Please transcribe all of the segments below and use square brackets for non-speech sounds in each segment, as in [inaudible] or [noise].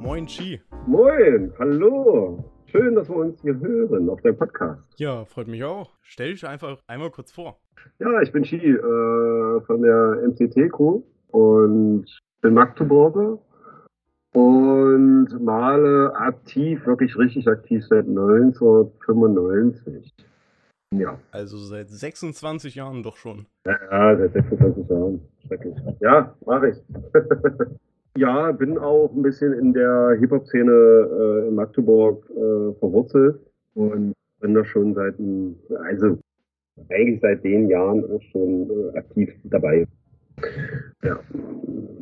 Moin Chi. Moin, hallo. Schön, dass wir uns hier hören auf dem Podcast. Ja, freut mich auch. Stell dich einfach einmal kurz vor. Ja, ich bin Chi äh, von der MCT-Crew und bin Magdeburger und male aktiv, wirklich richtig aktiv seit 1995. Ja. Also seit 26 Jahren doch schon. Ja, seit 26 Jahren. Schrecklich. Ja, mache ich. [laughs] ja, bin auch ein bisschen in der Hip-Hop-Szene äh, in Magdeburg äh, verwurzelt und bin da schon seit, also eigentlich seit den Jahren auch schon äh, aktiv dabei. Ja.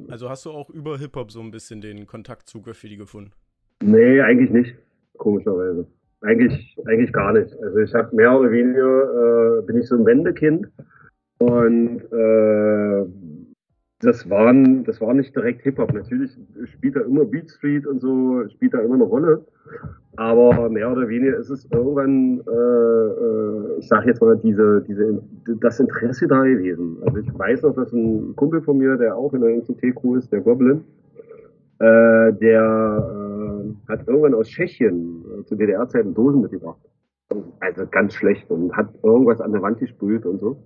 Also hast du auch über Hip-Hop so ein bisschen den Kontakt zu Graffiti gefunden? Nee, eigentlich nicht, komischerweise. Eigentlich, eigentlich gar nicht. Also ich habe mehr oder weniger, äh, bin ich so ein Wendekind und äh, das waren, das war nicht direkt Hip-Hop. Natürlich spielt da immer Beat Street und so, spielt da immer eine Rolle. Aber mehr oder weniger ist es irgendwann, äh, äh, ich sag jetzt mal, diese, diese, das Interesse da gewesen. Also ich weiß noch, dass ein Kumpel von mir, der auch in der NCT-Crew ist, der Goblin, äh, der äh, hat irgendwann aus Tschechien äh, zu DDR-Zeiten Dosen mitgebracht. Also ganz schlecht und hat irgendwas an der Wand gesprüht und so.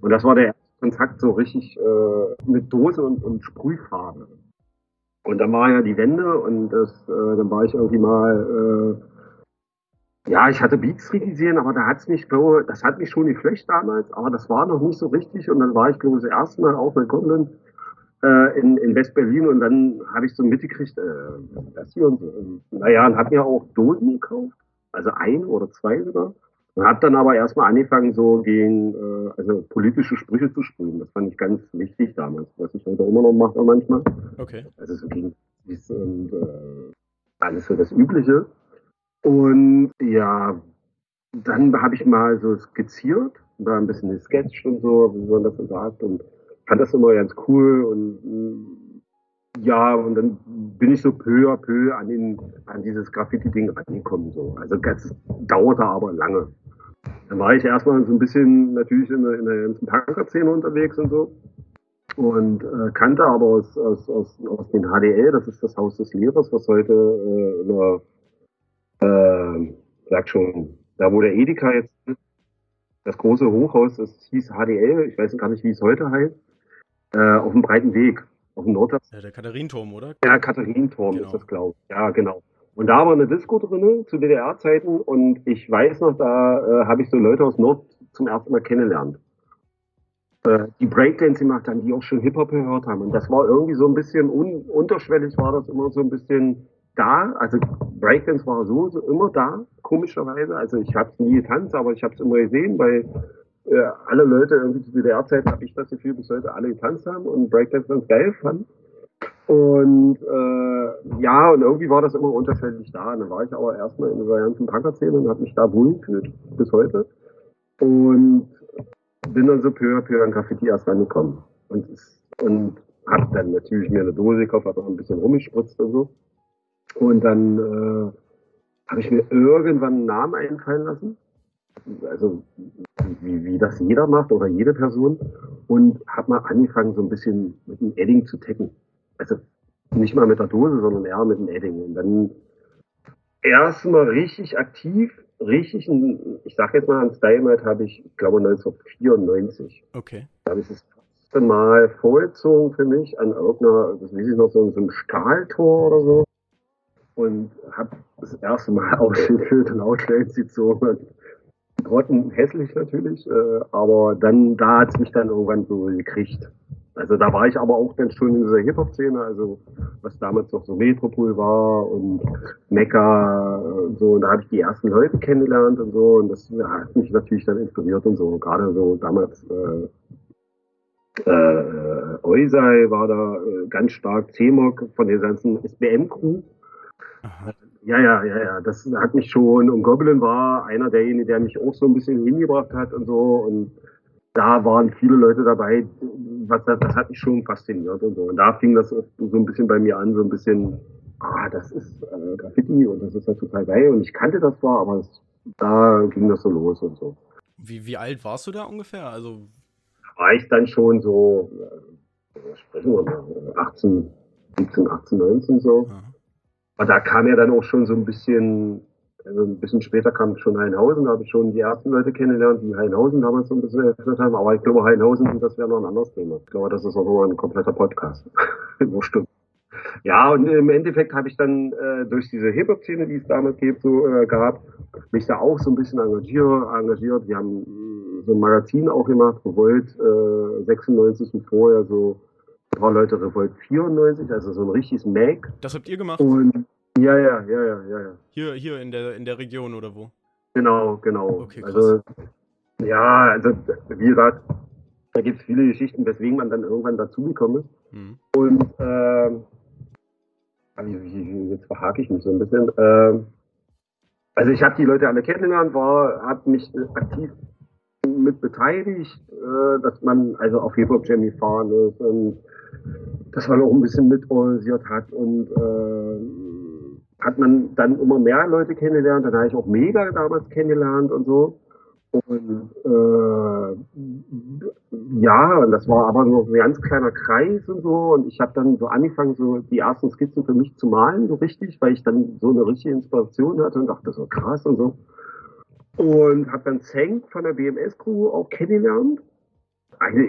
Und das war der erste Kontakt so richtig äh, mit Dose und, und Sprühfarbe. Und dann war ja die Wende und das, äh, dann war ich irgendwie mal, äh, ja, ich hatte Beats gesehen, aber da hat's mich, das hat mich schon geflecht damals, aber das war noch nicht so richtig. Und dann war ich, glaube ich, das erste Mal auch bei Conlon äh, in, in West-Berlin und dann habe ich so mitgekriegt, äh, das hier und so. Naja, und habe mir auch Dosen gekauft, also ein oder zwei sogar. Und habe dann aber erstmal angefangen, so gegen äh, also politische Sprüche zu sprühen. Das fand ich ganz wichtig damals, was ich heute immer noch mache manchmal. Okay. Also so gegen und äh, alles für das Übliche. Und ja, dann habe ich mal so skizziert, da ein bisschen gesketcht und so, wie man das so sagt. Und fand das immer ganz cool und ja, und dann bin ich so peu à peu an, den, an dieses Graffiti-Ding rangekommen. So. Also das dauerte aber lange. Dann war ich erstmal so ein bisschen natürlich in der, in der ganzen Punker-Szene unterwegs und so. Und äh, kannte aber aus, aus, aus, aus den HDL, das ist das Haus des Lehrers, was heute äh, in der, äh, sag schon, da wo der Edeka jetzt ist, das große Hochhaus, das hieß HDL, ich weiß gar nicht, wie es heute heißt, äh, auf dem breiten Weg, auf dem Nordwest. Ja, der Katharinenturm, oder? Ja, Katharinenturm genau. ist das, glaube ich. Ja, genau. Und da war eine Disco drin zu DDR-Zeiten und ich weiß noch, da äh, habe ich so Leute aus Nord zum ersten Mal kennengelernt. Äh, die Breakdance gemacht haben, die auch schon Hip-Hop gehört haben. Und das war irgendwie so ein bisschen un unterschwellig, war das immer so ein bisschen da. Also Breakdance war so, so immer da, komischerweise. Also ich habe es nie getanzt, aber ich habe es immer gesehen, weil äh, alle Leute irgendwie zu DDR-Zeiten habe ich das Gefühl, bis heute alle getanzt haben und Breakdance ganz geil fanden. Und äh, ja, und irgendwie war das immer unterschiedlich da. Dann war ich aber erstmal in dieser ganzen Punker-Szene und habe mich da wohl gefühlt bis heute. Und bin dann so peu à peu an Graffiti erst rangekommen. Und, und hab dann natürlich mir eine Dose gekauft, hab auch ein bisschen rumgespritzt und so. Und dann äh, habe ich mir irgendwann einen Namen einfallen lassen. Also wie, wie das jeder macht oder jede Person. Und habe mal angefangen, so ein bisschen mit dem Edding zu tacken also nicht mal mit der Dose, sondern eher mit dem Edding. Und dann erstmal richtig aktiv, richtig, ich sag jetzt mal, ein Style habe ich, ich glaube 1994. Okay. Da habe ich das erste Mal vorgezogen für mich an irgendeiner, das weiß ich noch, so, so einem Stahltor oder so. Und habe das erste Mal [laughs] ausgefüllt und ausstellen gezogen. Grotten hässlich natürlich, äh, aber dann, da hat es mich dann irgendwann so gekriegt. Also da war ich aber auch dann schon in dieser Hip-Hop-Szene, also was damals noch so Metropol war und Mecca und so. Und da habe ich die ersten Leute kennengelernt und so. Und das hat mich natürlich dann inspiriert und so. Gerade so damals äh, äh, Eusai war da äh, ganz stark, C-Mock von der ganzen SBM-Crew. Ja, ja, ja, ja, das hat mich schon. Und Goblin war einer derjenigen, der mich auch so ein bisschen hingebracht hat und so. Und da waren viele Leute dabei, was, das, das hat mich schon fasziniert und so. Und da fing das so ein bisschen bei mir an, so ein bisschen, ah, das ist äh, Graffiti und das ist ja total geil. Und ich kannte das zwar, aber es, da ging das so los und so. Wie, wie alt warst du da ungefähr? Also war ich dann schon so, äh, sprechen wir mal, 18, 17, 18, 19 so. Aber da kam ja dann auch schon so ein bisschen, also ein bisschen später kam schon Heinhausen, da habe ich schon die ersten Leute kennengelernt, die Heinhausen damals so ein bisschen eröffnet haben. Aber ich glaube, Heinhausen, das wäre noch ein anderes Thema. Ich glaube, das ist auch nur ein kompletter Podcast. [laughs] Wo stimmt. Ja, und im Endeffekt habe ich dann äh, durch diese Hip-Hop-Szene, die es damals gibt, so, äh, gab, mich da auch so ein bisschen engagiert. engagiert. Wir haben mh, so ein Magazin auch gemacht, Revolt äh, 96 und vorher so ein paar Leute Revolt 94, also so ein richtiges Mag. Das habt ihr gemacht? Und ja, ja, ja, ja, ja, ja. Hier, hier in der, in der Region oder wo? Genau, genau. Okay, krass. also, ja, also wie gesagt, da gibt es viele Geschichten, weswegen man dann irgendwann dazugekommen ist. Mhm. Und ähm, ah, jetzt verhake ich mich so ein bisschen. Ähm, also ich habe die Leute alle kennengelernt, war, habe mich aktiv mit beteiligt, äh, dass man also auf Hip Hop Jam gefahren ist und dass man auch ein bisschen mitorganisiert hat und äh, hat man dann immer mehr Leute kennengelernt. Dann habe ich auch Mega damals kennengelernt und so. Und äh, ja, und das war aber nur ein ganz kleiner Kreis und so. Und ich habe dann so angefangen, so die ersten Skizzen für mich zu malen, so richtig, weil ich dann so eine richtige Inspiration hatte und dachte, so krass und so. Und habe dann Zank von der BMS-Crew auch kennengelernt.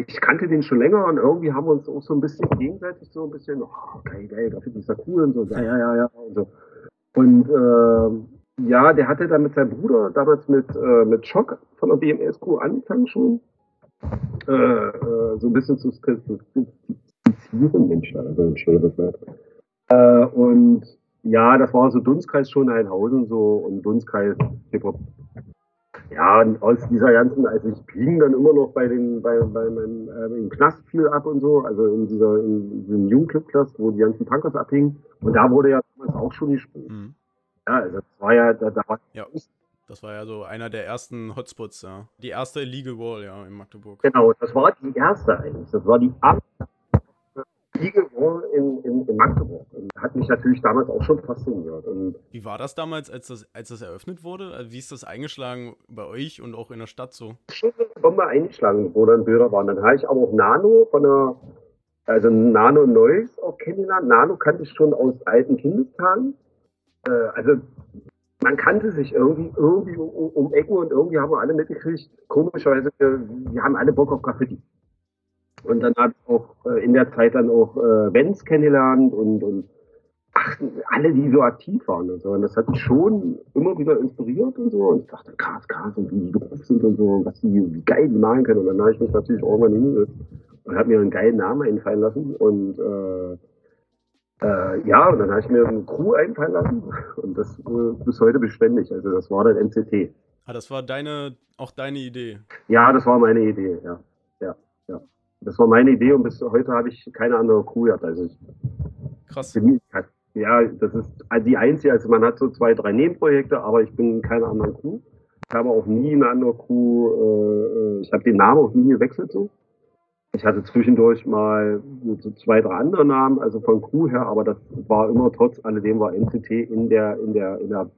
Ich kannte den schon länger und irgendwie haben wir uns auch so ein bisschen gegenseitig so ein bisschen, oh, geil, geil, dafür ist er cool und so, ja, ja, ja, ja, und so. Und ähm, ja, der hatte dann mit seinem Bruder damals mit, äh, mit Schock von der BMS-Crew angefangen schon. Äh, äh, so ein bisschen zu skizzieren, Mensch, also ein schönes Wort. Äh, und ja, das war so Dunstkreis schon Heinhausen so und Dunstkreis Hip-Hop. Ja, und aus dieser ganzen, also ich ging dann immer noch bei den, bei, bei meinem, äh, im Knast viel ab und so, also in dieser, in diesem Jugendclub-Knast, wo die ganzen Punkers abhingen. Und da wurde ja damals auch schon gespielt. Mhm. Ja, also das war ja, da, da war Ja. Das war ja so einer der ersten Hotspots, ja. Die erste Illegal Wall, ja, in Magdeburg. Genau, das war die erste eigentlich. Das war die ab Wall in, in, in Magdeburg. Und hat mich natürlich damals auch schon fasziniert. Und Wie war das damals, als das, als das eröffnet wurde? Also Wie ist das eingeschlagen bei euch und auch in der Stadt so? schon eine Bombe eingeschlagen, wo dann Bilder waren. Dann habe ich aber auch Nano von der, also Nano Neues auch kennengelernt. Nano kannte ich schon aus alten Kindestagen. Äh, also man kannte sich irgendwie, irgendwie um, um Ecken und irgendwie haben wir alle mitgekriegt. Komischerweise, wir, wir haben alle Bock auf Graffiti. Und dann habe ich auch äh, in der Zeit dann auch äh, Vents kennengelernt und, und ach, alle, die so aktiv waren und so. Und das hat mich schon immer wieder inspiriert und so. Und ich dachte, krass, krass, und wie die drauf sind und so, was die, wie geil die malen können. Und dann habe ich mich natürlich irgendwann hingesetzt und habe mir einen geilen Namen einfallen lassen. Und äh, äh, ja, und dann habe ich mir eine Crew einfallen lassen. Und das äh, bis heute beständig. Also das war dann NCT. Ah, das war deine, auch deine Idee. Ja, das war meine Idee, ja. Ja, ja. Das war meine Idee und bis heute habe ich keine andere Crew gehabt. Also ich Krass. bin, ja, das ist die einzige, also man hat so zwei, drei Nebenprojekte, aber ich bin in keiner anderen Crew. Ich habe auch nie eine andere Crew, äh, ich habe den Namen auch nie gewechselt so. Ich hatte zwischendurch mal so zwei, drei andere Namen, also von Crew her, aber das war immer trotz alledem war NCT in der, in der, in der,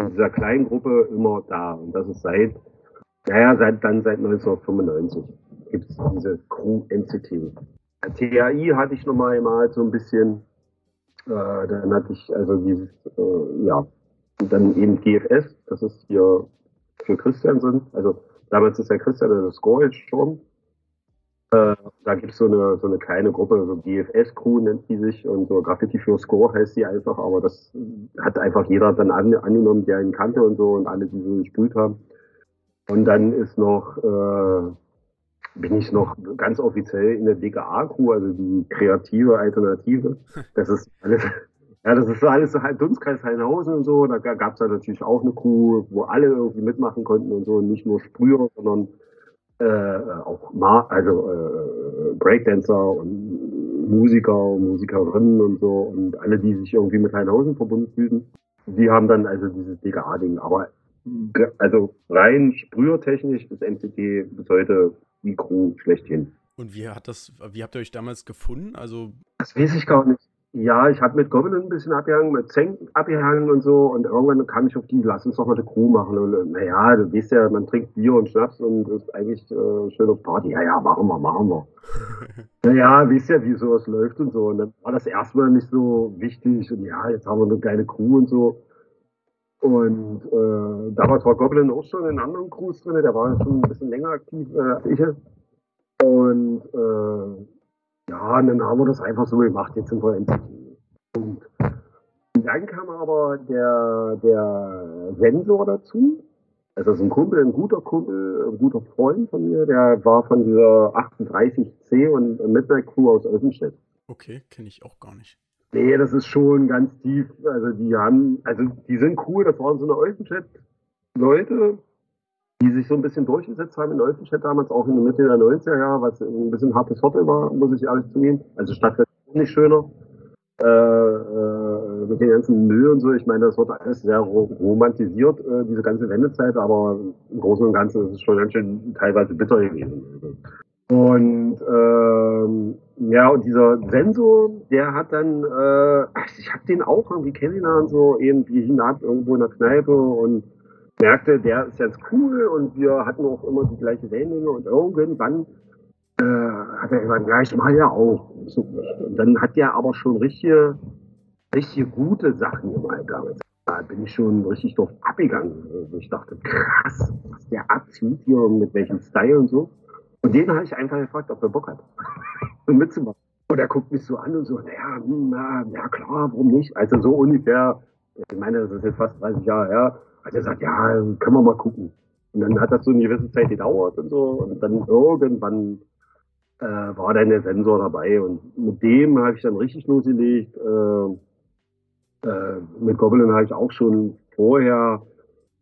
in dieser kleinen Gruppe immer da. Und das ist seit, naja, seit, dann seit 1995 gibt es diese Crew NCT. TAI hatte ich nochmal mal so ein bisschen, äh, dann hatte ich also dieses, äh, ja, und dann eben GFS, das ist hier für Christiansen, also damals ist der Christian, der Score jetzt schon. Äh, da gibt es so eine, so eine kleine Gruppe, so GFS-Crew nennt die sich und so Graffiti für Score heißt die einfach, aber das hat einfach jeder dann an, angenommen, der ihn kannte und so und alle, die so gespielt haben. Und dann ist noch, äh, bin ich noch ganz offiziell in der DKA-Crew, also die kreative Alternative. [laughs] Das ist alles, ja, das ist so alles so halt Dunstkreis Heinhausen und so. Da gab es halt natürlich auch eine Crew, wo alle irgendwie mitmachen konnten und so, nicht nur Sprüher, sondern äh, auch Ma also äh, Breakdancer und Musiker und Musikerinnen und so und alle, die sich irgendwie mit Heinhausen verbunden fühlten, die haben dann also dieses DKA-Ding. Aber also rein sprühertechnisch ist MCT bis heute die Crew schlechthin. Und wie hat das, wie habt ihr euch damals gefunden? Also, Das weiß ich gar nicht. Ja, ich habe mit Goblin ein bisschen abgehangen, mit Zenk abgehangen und so. Und irgendwann kam ich auf die, lass uns doch mal eine Crew machen. Und naja, du weißt ja, man trinkt Bier und Schnaps und ist eigentlich äh, schön auf Party. Ja, ja, machen wir, machen wir. [laughs] naja, weißt ja, wie sowas läuft und so. Und dann war das erstmal nicht so wichtig. Und ja, jetzt haben wir eine geile Crew und so. Und äh, damals war Goblin auch schon in anderen Crews drin. Der war schon ein bisschen länger aktiv äh, als ich. Und äh, ja, und dann haben wir das einfach so gemacht, jetzt sind wir endlich. Und dann kam aber der, der Sensor dazu. Also ist ein Kumpel, ein guter Kumpel, ein guter Freund von mir, der war von dieser 38C und Midnight Crew aus Olsenstedt. Okay, kenne ich auch gar nicht. Nee, das ist schon ganz tief. Also die haben, also die sind cool, das waren so eine Olsenstedt-Leute, die sich so ein bisschen durchgesetzt haben in Olsenstedt damals, auch in der Mitte der 90er Jahre, was ein bisschen hartes Hotel war, muss ich ehrlich zugeben. Also Stadtwelt nicht schöner. Äh, äh, mit den ganzen Müll und so. Ich meine, das wird alles sehr romantisiert, äh, diese ganze Wendezeit, aber im Großen und Ganzen ist es schon ganz schön teilweise bitter gewesen. Und ähm, ja, und dieser Sensor, der hat dann, äh, ich habe den auch irgendwie kennengelernt, so irgendwie hinab irgendwo in der Kneipe und merkte, der ist ganz cool und wir hatten auch immer die gleiche Wellenlänge und irgendwann äh, hat er gesagt, ja, ich mache ja auch. Und dann hat der aber schon richtige, richtige gute Sachen gemalt damals. Da bin ich schon richtig drauf abgegangen. Also ich dachte, krass, was der abzieht hier und mit welchem Style und so. Und den habe ich einfach gefragt, ob er Bock hat, [laughs] mitzumachen. Und er guckt mich so an und so, naja, hm, na, ja klar, warum nicht? Also so ungefähr, ich meine, das ist jetzt fast 30 Jahre her, hat er gesagt, ja, können wir mal gucken. Und dann hat das so eine gewisse Zeit gedauert und so. Und dann irgendwann äh, war dann der Sensor dabei. Und mit dem habe ich dann richtig losgelegt. Äh, äh, mit Goblin habe ich auch schon vorher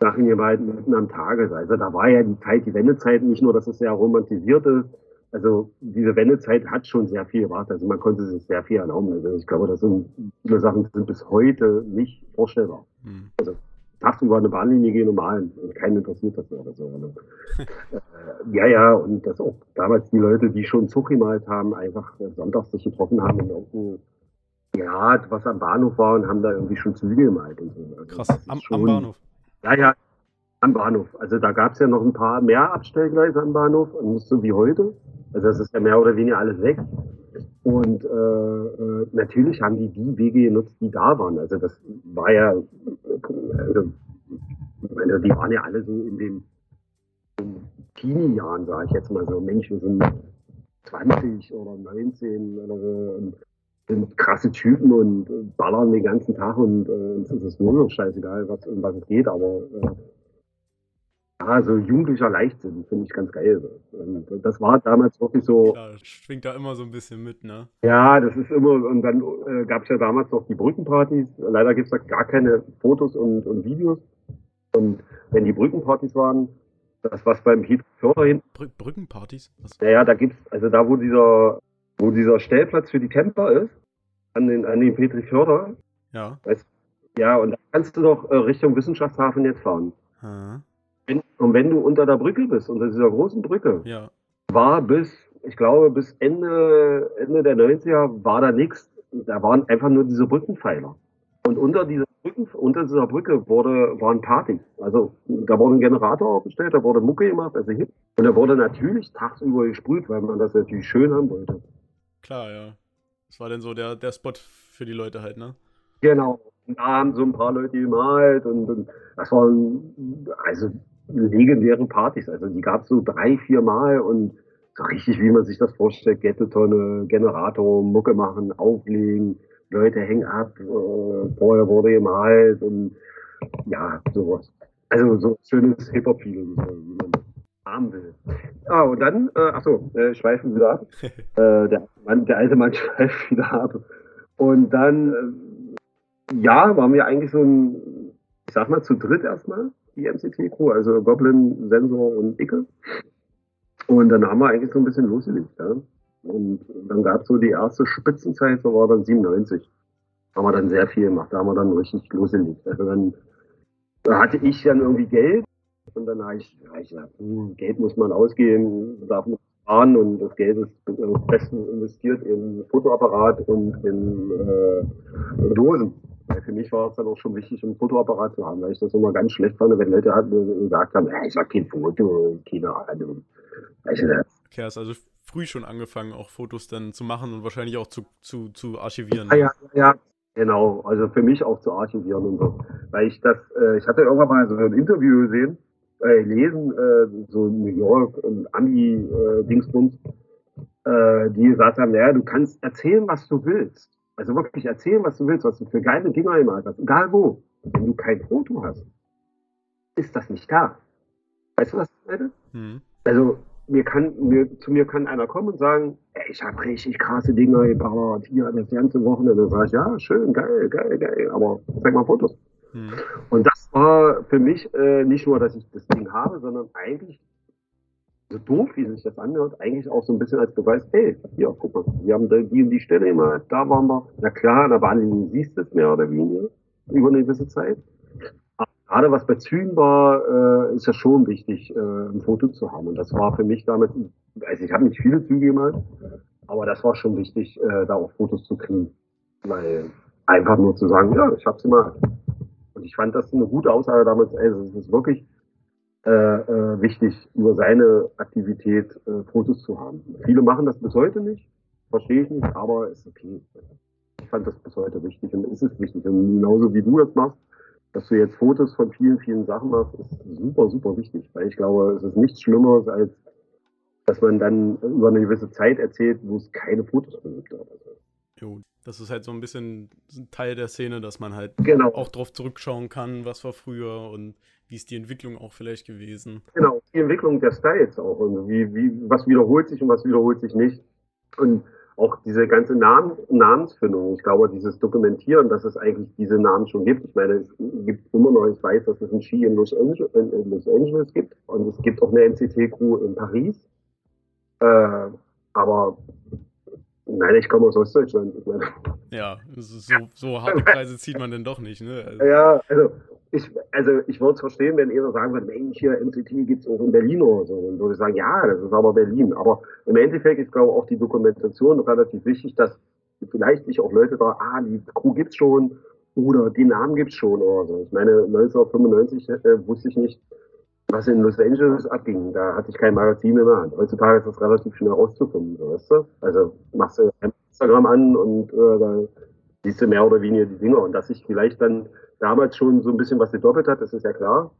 Sachen gemalt mitten am Tage. Also da war ja die Zeit, die Wendezeit, nicht nur, dass es sehr romantisiert ist. Also diese Wendezeit hat schon sehr viel gebracht. Also man konnte sich sehr viel erlauben. Also ich glaube, das sind viele Sachen sind bis heute nicht vorstellbar. Mhm. Also tagsüber eine Bahnlinie gehen und malen. Und keinen interessiert das oder so. Ne? [laughs] äh, ja, ja, und das auch damals die Leute, die schon Zug gemalt haben, einfach sonntags sich getroffen haben in irgendeinem ja, was am Bahnhof war und haben da irgendwie schon Züge gemalt und so. Also Krass, am, am, Bahnhof. Ja, ja, am Bahnhof. Also da gab es ja noch ein paar mehr Abstellgleise am Bahnhof, nicht so wie heute. Also das ist ja mehr oder weniger alles weg. Und äh, äh, natürlich haben die die Wege genutzt, die da waren. Also das war ja, also, meine, die waren ja alle so in den Teenie-Jahren, sage ich jetzt mal so. Menschen sind 20 oder 19 oder so und sind krasse Typen und ballern den ganzen Tag und äh, uns ist es nur noch scheißegal, was, um was es geht, aber äh, ja, so jugendlicher Leichtsinn finde ich ganz geil. Und das war damals wirklich so. Klar, schwingt da immer so ein bisschen mit, ne? Ja, das ist immer, und dann äh, gab es ja damals noch die Brückenpartys. Leider gibt es da gar keine Fotos und, und Videos. Und wenn die Brückenpartys waren, das was beim Heat Förder hin. Br Brückenpartys? Was? Naja, da gibt's, also da wo dieser, wo dieser Stellplatz für die Camper ist, an den, an den Petri Förder. Ja. Weißt, ja, und da kannst du doch äh, Richtung Wissenschaftshafen jetzt fahren. Hm. Wenn, und wenn du unter der Brücke bist, unter dieser großen Brücke, ja. war bis, ich glaube, bis Ende, Ende der 90er war da nichts. Da waren einfach nur diese Brückenpfeiler. Und unter dieser Brücken, unter dieser Brücke wurde, waren Partys. Also da wurde ein Generator aufgestellt, da wurde Mucke gemacht, also hip. Und da wurde natürlich tagsüber gesprüht, weil man das natürlich schön haben wollte. Klar, ja. Das war dann so der, der Spot für die Leute halt, ne? Genau. Und da haben so ein paar Leute gemalt und, und das waren, also legendäre Partys. Also die gab es so drei, vier Mal und so richtig, wie man sich das vorstellt, Ghetto-Tonne, Generator, Mucke machen, auflegen, Leute hängen ab, äh, vorher wurde gemalt und ja, sowas. Also so schönes Hip-Hop-Feeling, haben will. Ah, und dann, äh, achso, äh, schweifen wieder ab. äh, der, Mann, der alte Mann [laughs] schweift wieder ab. Und dann, äh, ja, waren wir eigentlich so ein, ich sag mal, zu dritt erstmal die MCT-Crew, also Goblin, Sensor und Icke. Und dann haben wir eigentlich so ein bisschen losgelegt. Ja? Und dann gab es so die erste Spitzenzeit, so war dann 97. Haben wir dann sehr viel gemacht, da haben wir dann richtig losgelegt. Also dann da hatte ich dann irgendwie Geld und dann habe ich, hab ich gesagt, hm, Geld muss man ausgeben, darf man sparen und das Geld ist am besten investiert in Fotoapparat und in, äh, Dosen. Weil für mich war es dann auch schon wichtig, einen Fotoapparat zu haben, weil ich das immer ganz schlecht fand, wenn Leute halt gesagt haben, ich habe kein Foto, keine Ahnung. Weißt du Okay, hast also früh schon angefangen, auch Fotos dann zu machen und wahrscheinlich auch zu, zu, zu archivieren. Ja, ja, ja, genau. Also für mich auch zu archivieren und so. Weil ich das, äh, ich hatte irgendwann mal so ein Interview gesehen, äh, lesen, äh, so New York, und Ami-Dingsbums, äh, die gesagt haben, naja, du kannst erzählen, was du willst. Also wirklich erzählen, was du willst, was du für geile Dinger im hast, egal wo. Wenn du kein Foto hast, ist das nicht da. Weißt du, was ich meine? Hm. Also mir kann, mir, zu mir kann einer kommen und sagen, ey, ich habe richtig krasse Dinge gebaut, hier das ganze Wochenende. Dann sage ich, ja, schön, geil, geil, geil, aber zeig mal Fotos. Hm. Und das war für mich äh, nicht nur, dass ich das Ding habe, sondern eigentlich, so doof wie sich das anhört, eigentlich auch so ein bisschen als Beweis, hey, hier, guck mal, wir haben die und die Stelle immer, da waren wir. Na klar, in der Bahnlinie siehst du es mehr oder weniger über eine gewisse Zeit. Aber gerade was bei Zügen war, äh, ist ja schon wichtig, äh, ein Foto zu haben. Und das war für mich damit, also ich habe nicht viele Züge gemalt, aber das war schon wichtig, äh, da auch Fotos zu kriegen. Weil einfach nur zu sagen, ja, ich habe sie mal. Und ich fand das eine gute Aussage damals. Also es ist wirklich äh, äh, wichtig, über seine Aktivität äh, Fotos zu haben. Viele machen das bis heute nicht, verstehe ich nicht, aber ist okay. Ich fand das bis heute wichtig und ist es wichtig. Und genauso wie du das machst, dass du jetzt Fotos von vielen, vielen Sachen machst, ist super, super wichtig. Weil ich glaube, es ist nichts Schlimmeres, als dass man dann über eine gewisse Zeit erzählt, wo es keine Fotos mehr gibt. Jo, das ist halt so ein bisschen ein Teil der Szene, dass man halt genau. auch drauf zurückschauen kann, was war früher und wie ist die Entwicklung auch vielleicht gewesen. Genau, die Entwicklung der Styles auch irgendwie, wie, was wiederholt sich und was wiederholt sich nicht. Und auch diese ganze Namen, Namensfindung, ich glaube, dieses Dokumentieren, dass es eigentlich diese Namen schon gibt. Ich meine, es gibt immer noch, ich weiß, dass es ein Ski in Los Angeles, in Los Angeles gibt und es gibt auch eine MCT-Crew in Paris. Äh, aber Nein, ich komme aus Ostdeutschland. Ja, so, so harte Preise zieht man denn doch nicht, ne? Also. Ja, also ich, also ich würde es verstehen, wenn ihr sagen würde, Mensch, hier MCT gibt es auch in Berlin oder so. Dann würde ich sagen, ja, das ist aber Berlin. Aber im Endeffekt ist, glaube ich, auch die Dokumentation relativ wichtig, dass vielleicht sich auch Leute da, ah, die Crew gibt's schon oder die Namen gibt's schon oder so. Ich meine, 1995 äh, wusste ich nicht, was in Los Angeles abging. Da hatte ich kein Magazin in der Hand. Heutzutage ist das relativ schnell rauszufinden, weißt du? Also machst du Instagram an und äh, da siehst du mehr oder weniger die Dinge. Und dass sich vielleicht dann damals schon so ein bisschen was gedoppelt hat, das ist ja klar.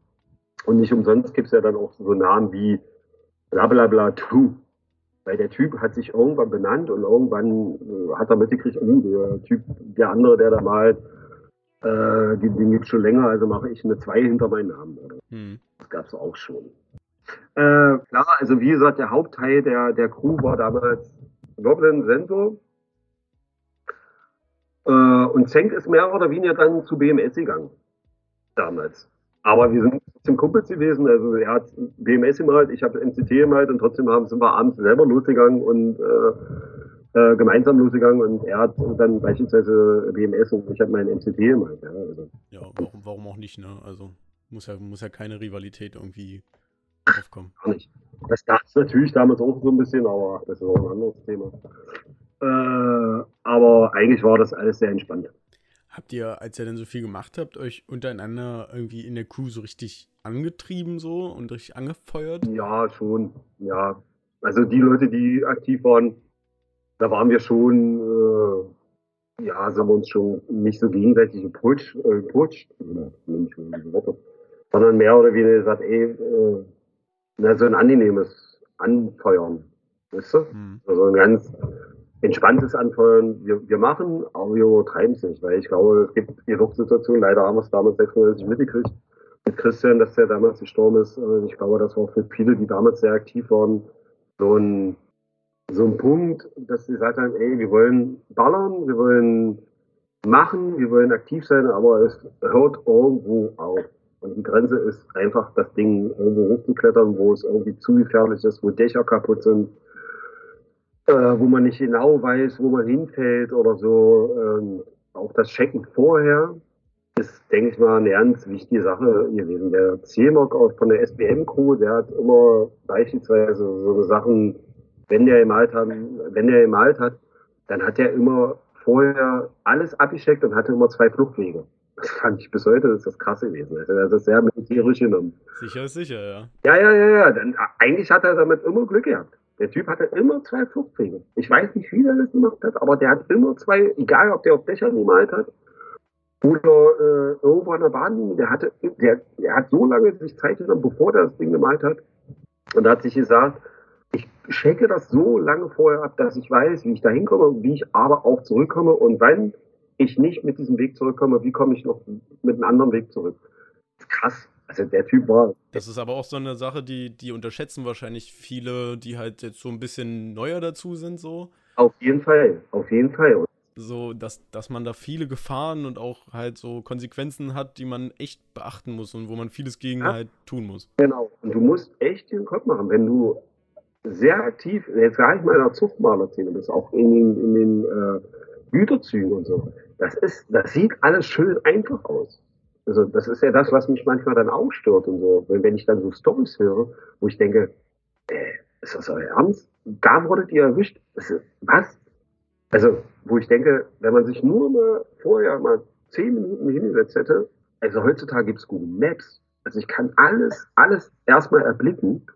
Und nicht umsonst gibt es ja dann auch so Namen wie Blablabla 2. Weil der Typ hat sich irgendwann benannt und irgendwann äh, hat er mitgekriegt, oh, der Typ, der andere, der da malt, äh, den, den gibt schon länger, also mache ich eine 2 hinter meinen Namen. Oder? Hm. Das es auch schon. Äh, klar, also wie gesagt, der Hauptteil der, der Crew war damals Goblin Sensor. Äh, und Zenk ist mehr oder weniger dann zu BMS gegangen. Damals. Aber wir sind zum Kumpels gewesen. Also er hat BMS gemalt, ich habe MCT gemalt und trotzdem haben, sind wir abends selber losgegangen und äh, äh, gemeinsam losgegangen und er hat dann beispielsweise BMS und ich habe meinen MCT gemalt. Ja, also. ja warum, warum auch nicht, ne? Also muss ja, muss ja keine Rivalität irgendwie aufkommen. Gar nicht. Das gab es natürlich damals auch so ein bisschen, aber das ist auch ein anderes Thema. Äh, aber eigentlich war das alles sehr entspannt. Habt ihr, als ihr dann so viel gemacht habt, euch untereinander irgendwie in der Crew so richtig angetrieben so und richtig angefeuert? Ja, schon. Ja. Also die Leute, die aktiv waren, da waren wir schon, äh, ja, sind wir uns schon nicht so gegenseitig geputscht, äh, geputscht, Worte, sondern mehr oder weniger gesagt, ey, äh, na, so ein angenehmes Anfeuern, weißt du? Mhm. Also ein ganz entspanntes Anfeuern. Wir, wir machen, aber wir übertreiben es nicht, weil ich glaube, es gibt genug Situationen, leider haben wir es damals 96 mitgekriegt, mit Christian, dass der damals gestorben ist. Ich glaube, das war für viele, die damals sehr aktiv waren, so ein, so ein Punkt, dass sie gesagt haben, ey, wir wollen ballern, wir wollen machen, wir wollen aktiv sein, aber es hört irgendwo auf. Und die Grenze ist einfach, das Ding irgendwo hochzuklettern, wo es irgendwie zu gefährlich ist, wo Dächer kaputt sind, äh, wo man nicht genau weiß, wo man hinfällt oder so. Ähm, auch das Checken vorher ist, denke ich mal, eine ganz wichtige Sache gewesen. Der Zielmock von der SBM-Crew, der hat immer beispielsweise so Sachen wenn der gemalt hat, wenn der gemalt hat, dann hat er immer vorher alles abgesteckt und hatte immer zwei Fluchtwege. Das fand ich bis heute, das ist das krasse gewesen. Also er hat das sehr militärisch genommen. Sicher ist sicher, ja. Ja, ja, ja, ja. Dann, eigentlich hat er damit immer Glück gehabt. Der Typ hatte immer zwei Fluchtwege. Ich weiß nicht, wie der das gemacht hat, aber der hat immer zwei, egal ob der auf Dächern gemalt hat oder äh, irgendwo an der Bahn, der hatte, der, der hat so lange sich Zeit genommen, bevor der das Ding gemalt hat. Und hat sich gesagt, ich checke das so lange vorher ab, dass ich weiß, wie ich da hinkomme, wie ich aber auch zurückkomme und wenn ich nicht mit diesem Weg zurückkomme, wie komme ich noch mit einem anderen Weg zurück. Krass. Also der Typ war. Das ist aber auch so eine Sache, die, die unterschätzen wahrscheinlich viele, die halt jetzt so ein bisschen neuer dazu sind, so. Auf jeden Fall, auf jeden Fall. So, dass, dass man da viele Gefahren und auch halt so Konsequenzen hat, die man echt beachten muss und wo man vieles gegen ja. halt tun muss. Genau. Und du musst echt den Kopf machen, wenn du sehr aktiv, jetzt gar nicht mal in der Zuchtmalerszene bist, auch in den, in den äh, Güterzügen und so. Das ist, das sieht alles schön einfach aus. Also das ist ja das, was mich manchmal dann auch stört und so. Wenn ich dann so Stories höre, wo ich denke, äh, ist das euer Ernst? Da wurdet ihr erwischt. Was? Also, wo ich denke, wenn man sich nur mal vorher mal zehn Minuten hingesetzt hätte, also heutzutage gibt es Google Maps. Also ich kann alles, alles erstmal erblicken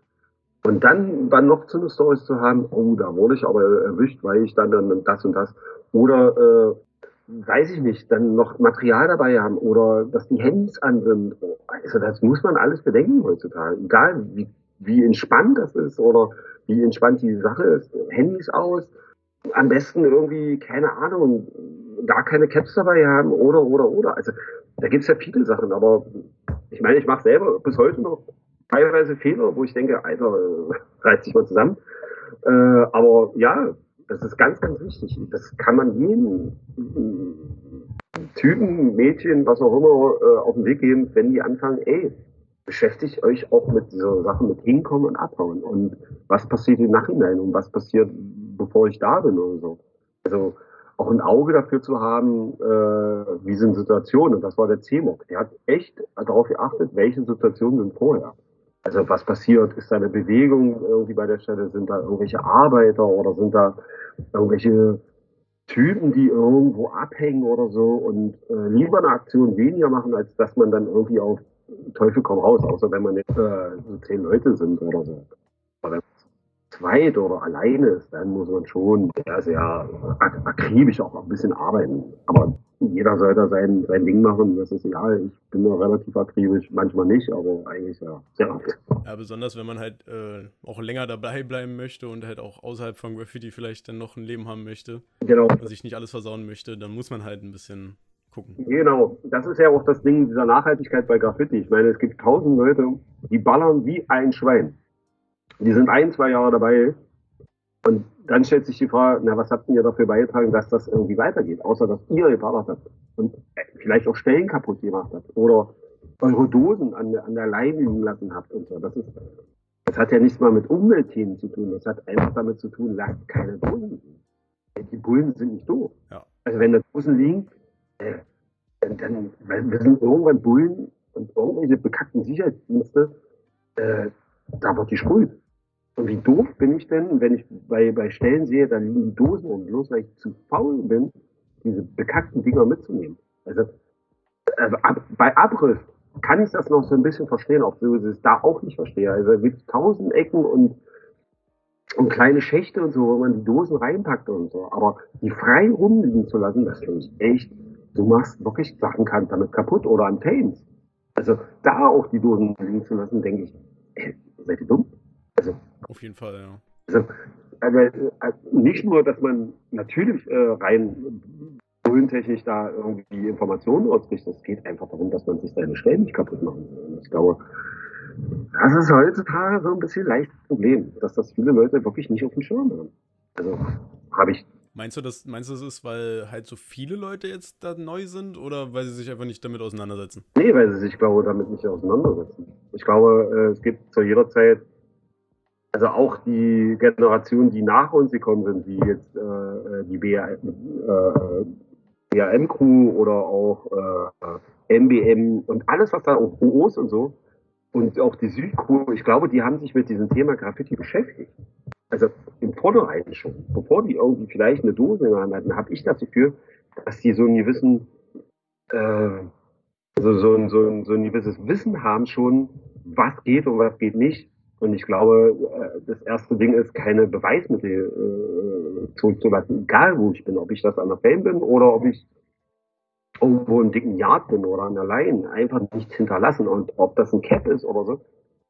und dann, dann noch zu eine Stories zu haben, oh, da wurde ich aber erwischt, weil ich dann, dann das und das. Oder äh, weiß ich nicht, dann noch Material dabei haben oder dass die Handys an sind. Also das muss man alles bedenken heutzutage. Egal wie, wie entspannt das ist oder wie entspannt die Sache ist. Handys aus, am besten irgendwie, keine Ahnung, gar keine Caps dabei haben oder, oder, oder. Also da gibt's ja viele Sachen, aber ich meine, ich mache selber bis heute noch teilweise Fehler, wo ich denke, Alter, [laughs] reiß dich mal zusammen. Äh, aber ja, das ist ganz, ganz wichtig. Das kann man jedem Typen, Mädchen, was auch immer, äh, auf den Weg geben, wenn die anfangen, ey, beschäftigt euch auch mit dieser Sache mit Hinkommen und Abhauen. Und was passiert im Nachhinein und was passiert, bevor ich da bin oder so. Also auch ein Auge dafür zu haben, äh, wie sind Situationen. Und das war der CMOC. Der hat echt darauf geachtet, welche Situationen sind vorher. Also was passiert? Ist da eine Bewegung irgendwie bei der Stelle? Sind da irgendwelche Arbeiter oder sind da irgendwelche Typen, die irgendwo abhängen oder so und äh, lieber eine Aktion weniger machen, als dass man dann irgendwie auf Teufel komm raus, außer wenn man nicht äh, so zehn Leute sind oder so. Zweit oder alleine ist, dann muss man schon sehr, sehr akribisch auch ein bisschen arbeiten. Aber jeder soll da sein, sein Ding machen, das ist egal. Ich bin da relativ akribisch, manchmal nicht, aber eigentlich ja sehr oft. Ja, besonders wenn man halt äh, auch länger dabei bleiben möchte und halt auch außerhalb von Graffiti vielleicht dann noch ein Leben haben möchte. Genau. Und sich nicht alles versauen möchte, dann muss man halt ein bisschen gucken. Genau, das ist ja auch das Ding dieser Nachhaltigkeit bei Graffiti. Ich meine, es gibt tausend Leute, die ballern wie ein Schwein. Die sind ein, zwei Jahre dabei und dann stellt sich die Frage, na, was habt ihr dafür beigetragen, dass das irgendwie weitergeht, außer dass ihr geballert habt und vielleicht auch Stellen kaputt gemacht habt oder eure Dosen an, der, an der Leine liegen lassen habt und so. Das ist, das hat ja nichts mal mit Umweltthemen zu tun. Das hat einfach damit zu tun, lasst keine Dosen. Die Bullen sind nicht doof. Ja. Also wenn da Dosen liegen, äh, dann, dann wir sind irgendwann Bullen und irgendwelche bekackten Sicherheitsdienste, äh, da wird die sprüht. Und wie doof bin ich denn, wenn ich bei, bei Stellen sehe, da liegen Dosen und bloß weil ich zu faul bin, diese bekackten Dinger mitzunehmen. Also, also ab, bei Abriss kann ich das noch so ein bisschen verstehen, dass ich es da auch nicht verstehe. Also es gibt tausend Ecken und, und kleine Schächte und so, wo man die Dosen reinpackt und so. Aber die frei rumliegen zu lassen, das finde ich echt, du machst wirklich Sachen kann damit kaputt oder an Tames. Also da auch die Dosen liegen zu lassen, denke ich, ey, seid ihr dumm? Also, Auf jeden Fall, ja. Also, also, also nicht nur, dass man natürlich äh, rein brüllentechnisch da irgendwie Informationen ausrichtet, es geht einfach darum, dass man sich seine Stellen nicht kaputt macht. Und ich glaube, das ist heutzutage so ein bisschen leichtes Problem, dass das viele Leute wirklich nicht auf dem Schirm haben. Also habe ich. Meinst du, das, meinst du, das ist, weil halt so viele Leute jetzt da neu sind oder weil sie sich einfach nicht damit auseinandersetzen? Nee, weil sie sich, glaube ich, damit nicht auseinandersetzen. Ich glaube, äh, es gibt zu jeder Zeit also auch die Generation, die nach uns gekommen sind, wie jetzt äh, die BAM-Crew äh, oder auch äh, MBM und alles, was da auch OOs und so und auch die Südcrew, ich glaube, die haben sich mit diesem Thema Graffiti beschäftigt. Also im vornherein schon, bevor die irgendwie vielleicht eine Dose in der Hand hatten, habe ich das Gefühl, dass die so einen gewissen, äh, so so, ein, so ein gewisses Wissen haben schon, was geht und was geht nicht. Und ich glaube, äh, das erste Ding ist, keine Beweismittel äh, zurückzulassen, egal wo ich bin, ob ich das an der Fame bin oder ob ich irgendwo im dicken Yard bin oder an der Line, einfach nichts hinterlassen. Und ob das ein Cap ist oder so,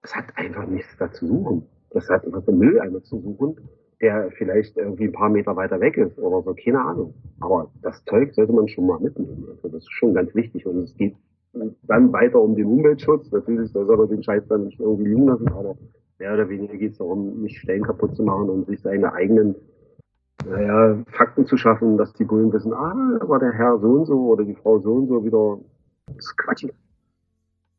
das hat einfach nichts da zu suchen. Das hat was im Mülleimer zu suchen, der vielleicht irgendwie ein paar Meter weiter weg ist oder so, keine Ahnung. Aber das Zeug sollte man schon mal mitnehmen. Also das ist schon ganz wichtig. Und es geht dann weiter um den Umweltschutz. Natürlich, da soll man den Scheiß dann nicht irgendwie liegen lassen, aber mehr oder weniger geht es darum, nicht Stellen kaputt zu machen und sich seine eigenen naja, Fakten zu schaffen, dass die Bullen wissen, ah, da war der Herr so und so oder die Frau so und so wieder. Das ist Quatsch.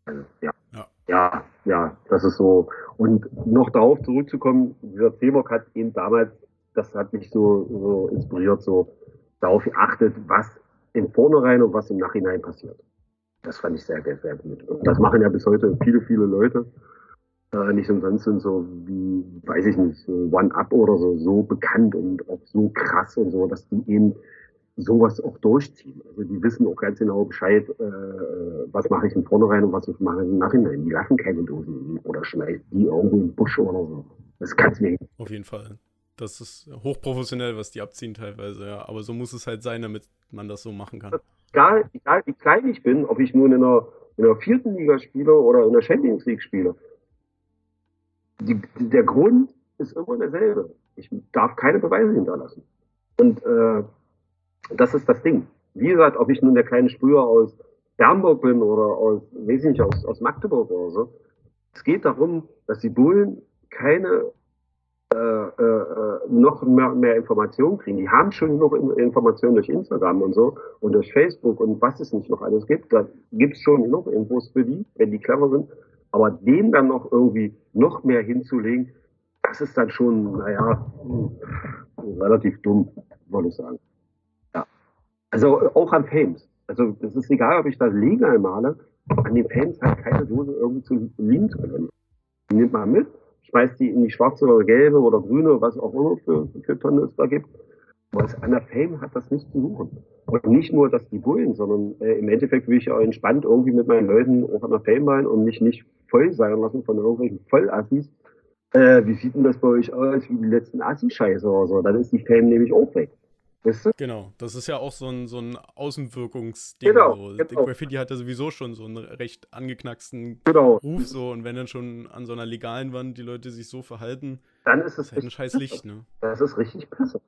Also, ja. ja. Ja, ja, das ist so. Und noch darauf zurückzukommen, dieser Zeborg hat eben damals, das hat mich so, so inspiriert, so darauf geachtet, was im Vornherein und was im Nachhinein passiert. Das fand ich sehr, sehr, gut. Und das machen ja bis heute viele, viele Leute. Äh, nicht umsonst sind so wie, weiß ich nicht, so One-Up oder so, so bekannt und auch so krass und so, dass die eben sowas auch durchziehen. Also die wissen auch ganz genau Bescheid, äh, was mache ich im Vornherein und was ich mache im Nachhinein. Die lassen keine Dosen oder schmeißen die irgendwo im Busch oder so. Das kann's mir. Auf jeden Fall. Das ist hochprofessionell, was die abziehen teilweise, ja. Aber so muss es halt sein, damit man das so machen kann. Egal, egal wie klein ich bin, ob ich nun in einer, in einer vierten Liga spiele oder in der Champions League spiele, die, der Grund ist immer derselbe. Ich darf keine Beweise hinterlassen. Und äh, das ist das Ding. Wie gesagt, ob ich nun der kleine Sprüher aus Bernburg bin oder aus, weiß ich nicht, aus, aus Magdeburg oder so. Es geht darum, dass die Bullen keine äh, äh, noch mehr, mehr Informationen kriegen. Die haben schon noch Informationen durch Instagram und so und durch Facebook und was es nicht noch alles gibt. Da gibt es schon noch Infos für die, wenn die clever sind. Aber den dann noch irgendwie noch mehr hinzulegen, das ist dann schon, naja, relativ dumm, würde ich sagen. Ja. Also auch an Fames. Also es ist egal, ob ich das legal male, an den Fames hat keine Dose irgendwie zu liegen zu können. Nimmt man mit, schmeißt die in die schwarze oder gelbe oder grüne, was auch immer für, für Tonnen es da gibt. An der Fame hat das nicht zu suchen. Und nicht nur, dass die Bullen, sondern äh, im Endeffekt will ich ja entspannt irgendwie mit meinen Leuten auch an der Fame rein und mich nicht voll sein lassen von irgendwelchen Vollassis. Äh, wie sieht denn das bei euch aus, wie die letzten Assi-Scheiße oder so? Dann ist die Fame nämlich auch weg. Weißt du? Genau, das ist ja auch so ein, so ein Außenwirkungsding. Genau, so. genau. Graffiti hat ja sowieso schon so einen recht angeknacksten genau. Ruf so und wenn dann schon an so einer legalen Wand die Leute sich so verhalten, dann ist es halt ein scheiß Licht, ne? Das ist richtig besser.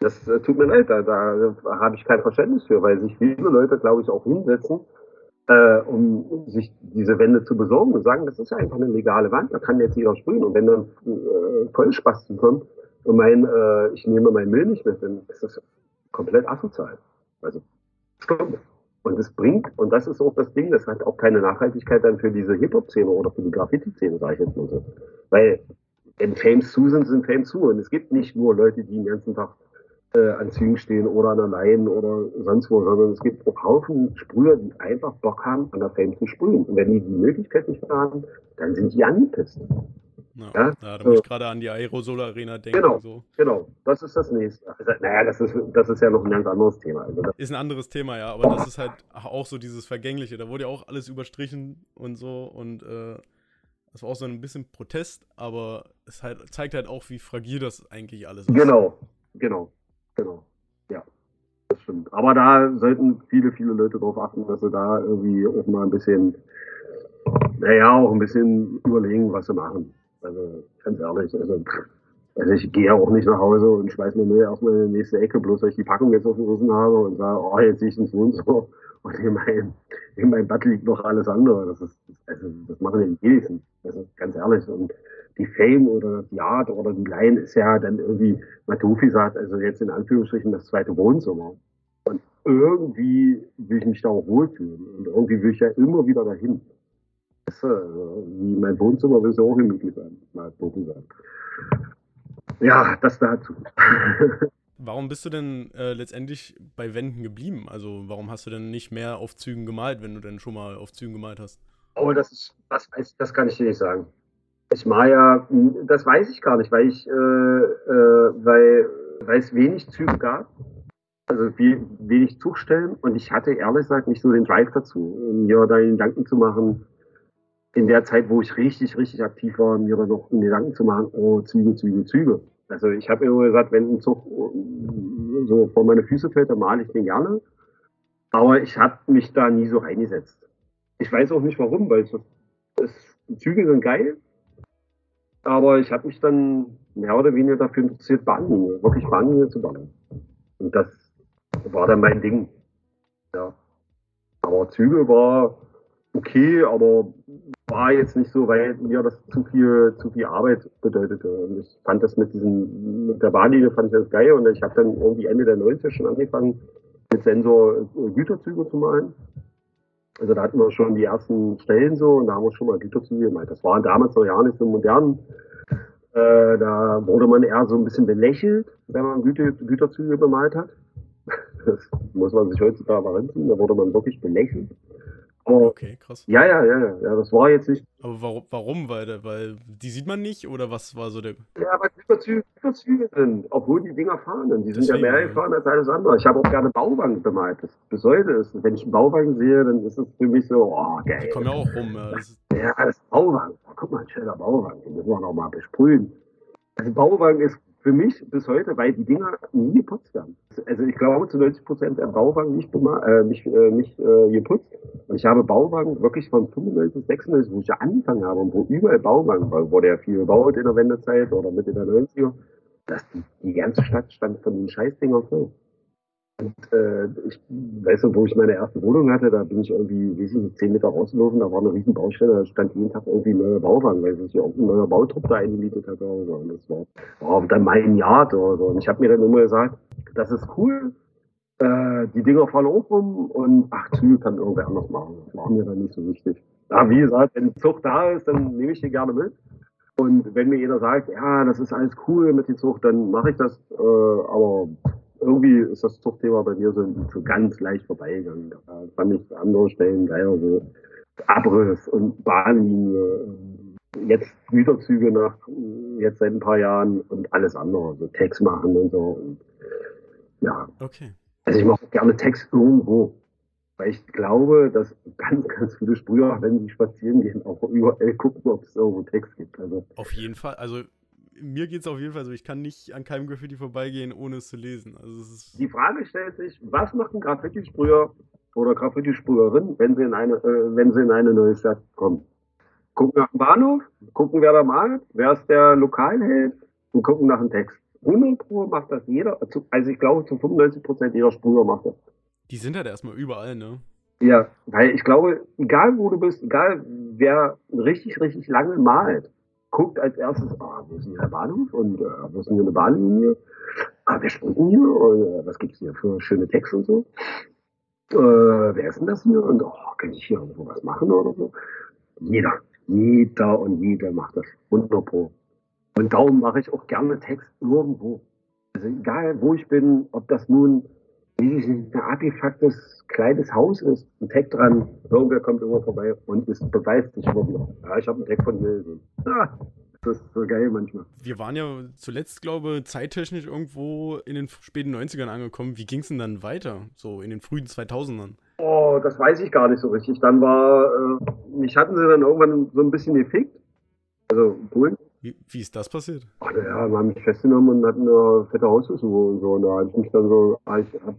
Das äh, tut mir leid, da, da habe ich kein Verständnis für, weil sich viele Leute, glaube ich, auch hinsetzen, äh, um sich diese Wände zu besorgen und sagen, das ist ja einfach eine legale Wand, da kann jetzt jeder sprühen. Und wenn dann äh, Vollspasten kommt und mein, äh, ich nehme mein Müll nicht mit, dann ist das komplett asozial. Also stumm. Und das bringt, und das ist auch das Ding, das hat auch keine Nachhaltigkeit dann für diese Hip-Hop-Szene oder für die Graffiti-Szene, sage ich jetzt mal so. Weil wenn Fames zu sind, sind Fames zu. Und es gibt nicht nur Leute, die den ganzen Tag äh, an Zügen stehen oder an der Leyen oder sonst wo, sondern es gibt auch Haufen Sprüher, die einfach Bock haben, an der Fame zu sprühen. Und wenn die die Möglichkeit nicht haben, dann sind die angepisst. Ja, ja? da muss ich gerade an die Aerosol-Arena denken. Genau, so. genau, das ist das nächste. Also, naja, das ist, das ist ja noch ein ganz anderes Thema. Also ist ein anderes Thema, ja, aber das ist halt auch so dieses Vergängliche. Da wurde ja auch alles überstrichen und so und äh, das war auch so ein bisschen Protest, aber es halt, zeigt halt auch, wie fragil das eigentlich alles ist. Genau, genau. Genau. Ja, das stimmt. Aber da sollten viele, viele Leute darauf achten, dass sie da irgendwie auch mal ein bisschen, naja, auch ein bisschen überlegen, was sie machen. Also, ganz ehrlich, also, also ich gehe auch nicht nach Hause und schmeiß mir nur erstmal in die nächste Ecke, bloß weil ich die Packung jetzt aufgerissen habe und sage, oh, jetzt sehe ich den so und in meinem, in meinem Bad liegt noch alles andere. Das ist, also, das machen die wenigsten. Also, ganz ehrlich. Und die Fame oder die Art oder die Line ist ja dann irgendwie, Matufi sagt, also jetzt in Anführungsstrichen das zweite Wohnzimmer. Und irgendwie will ich mich da auch wohlfühlen. Und irgendwie will ich ja immer wieder dahin. Ist, also, wie mein Wohnzimmer will so auch gemütlich sein, mal so gesagt. Ja, das dazu. [laughs] Warum bist du denn äh, letztendlich bei Wänden geblieben? Also warum hast du denn nicht mehr auf Zügen gemalt, wenn du denn schon mal auf Zügen gemalt hast? Oh, das ist, das, das kann ich dir nicht sagen. Ich war ja, das weiß ich gar nicht, weil ich, äh, äh, weil, weil es wenig Züge gab. Also wie, wenig Zugstellen und ich hatte ehrlich gesagt nicht so den Drive dazu, mir da Gedanken zu machen, in der Zeit, wo ich richtig, richtig aktiv war, mir da noch Gedanken zu machen, oh, Züge, Züge, Züge. Also ich habe immer gesagt, wenn ein Zug so vor meine Füße fällt, dann male ich den gerne. Aber ich habe mich da nie so reingesetzt. Ich weiß auch nicht warum, weil es, es, Züge sind geil. Aber ich habe mich dann mehr oder weniger dafür interessiert, Bahnlinie, wirklich Bahnlinie zu bauen. Und das war dann mein Ding. Ja. Aber Züge war okay, aber war jetzt nicht so, weil mir das zu viel, zu viel Arbeit bedeutete. Und ich fand das mit diesem, mit der Bahnlinie fand ich das geil und ich habe dann irgendwie Ende der 90er schon angefangen, mit Sensor äh, Güterzüge zu malen. Also da hatten wir schon die ersten Stellen so und da haben wir schon mal Güterzüge gemalt. Das war damals noch ja nicht so modern. Äh, da wurde man eher so ein bisschen belächelt, wenn man Güte, Güterzüge bemalt hat. [laughs] Das muss man sich heutzutage mal reinziehen. Da wurde man wirklich belächelt. Aber, okay, krass. Ja, ja, ja, ja, das war jetzt nicht. Aber warum, warum? Weil, weil die sieht man nicht oder was war so der. Ja, weil Überzüge, Überzüge sind, obwohl die Dinger fahren. Die sind Deswegen, ja mehr gefahren als alles andere. Ich habe auch gerne Bauwagen bemalt. Das, bis heute ist, wenn ich einen Bauwagen sehe, dann ist es für mich so, oh, geil. Die kommen ja auch rum. Ja, das, ja, das Bauwagen. Oh, guck mal, ein schöner Bauwagen. Den müssen wir noch mal besprühen. Also Bauwagen ist für mich bis heute, weil die Dinger nie geputzt werden. Also ich glaube zu 90 Prozent der Bauwagen nicht, äh, nicht, äh, nicht äh, geputzt. Und ich habe Bauwagen wirklich von 95, 96, wo ich ja angefangen habe und wo überall Bauwagen war, wurde ja viel gebaut in der Wendezeit oder Mitte der 90er, dass die, die ganze Stadt stand von den Scheißdingern voll. Und äh, ich weiß noch, wo ich meine erste Wohnung hatte, da bin ich irgendwie, wie ich, zehn Meter rausgelaufen, da war eine riesen Baustelle, da stand jeden Tag irgendwie ein neuer Bauwagen, weil sich irgendein neuer Bautrupp da eingemietet hatte oder so. Und das war, war dann mein Jahr oder so. Und ich habe mir dann immer gesagt, das ist cool, äh, die Dinger fallen auch rum und ach, Züge kann irgendwer anders machen. Das war mir dann nicht so wichtig. Ja, wie gesagt, wenn Zucht da ist, dann nehme ich die gerne mit. Und wenn mir jeder sagt, ja, das ist alles cool mit der Zucht, dann mache ich das. Äh, aber irgendwie ist das Zuchtthema bei mir so, so ganz leicht vorbeigegangen. Da fand ich andere Stellen geiler, so Abriss und Bahnlinie, jetzt Güterzüge nach, jetzt seit ein paar Jahren und alles andere, so Text machen und so. Und, ja. Okay. Also ich mache gerne Text irgendwo. Weil ich glaube, dass ganz, ganz viele Sprüher, wenn sie spazieren gehen, auch überall gucken, ob es irgendwo Text gibt. Also, Auf jeden Fall. Also mir geht es auf jeden Fall so, ich kann nicht an keinem Graffiti vorbeigehen, ohne es zu lesen. Also die Frage stellt sich, was macht ein Graffiti-Sprüher oder Graffiti-Sprüherin, wenn sie in eine, äh, wenn sie in eine neue Stadt kommen? Gucken nach dem Bahnhof, gucken, wer da malt, wer ist der Lokalheld und gucken nach dem Text. 100 Pro macht das jeder, also ich glaube zu 95 Prozent jeder Sprüher macht das. Die sind halt erstmal überall, ne? Ja, weil ich glaube, egal wo du bist, egal wer richtig, richtig lange malt, guckt als erstes, wo ist denn hier der Bahnhof und äh, ist denn hier eine Bahnlinie? Ah, wer springt hier? Und äh, was gibt's hier für schöne Texte und so? Äh, wer ist denn das hier? Und oh, kann ich hier irgendwo was machen oder so? Jeder, jeder und jeder macht das. 100 Pro. Und darum mache ich auch gerne Text irgendwo. Also egal, wo ich bin, ob das nun ein abgefucktes kleines Haus ist, ein Tag dran, irgendwer kommt immer vorbei und es beweist sich immer wieder. Ja, ich habe einen Tag von mir gesehen. Ja, das ist so geil manchmal. Wir waren ja zuletzt, glaube ich, zeittechnisch irgendwo in den späten 90ern angekommen. Wie ging es denn dann weiter, so in den frühen 2000ern? Oh, das weiß ich gar nicht so richtig. Dann war, äh, mich hatten sie dann irgendwann so ein bisschen gefickt. Also Polen. Wie, wie ist das passiert? Ach, ja, wir haben mich festgenommen und hatten eine fette Hausbesuche und so. Und da hatte ich mich dann so, ich hab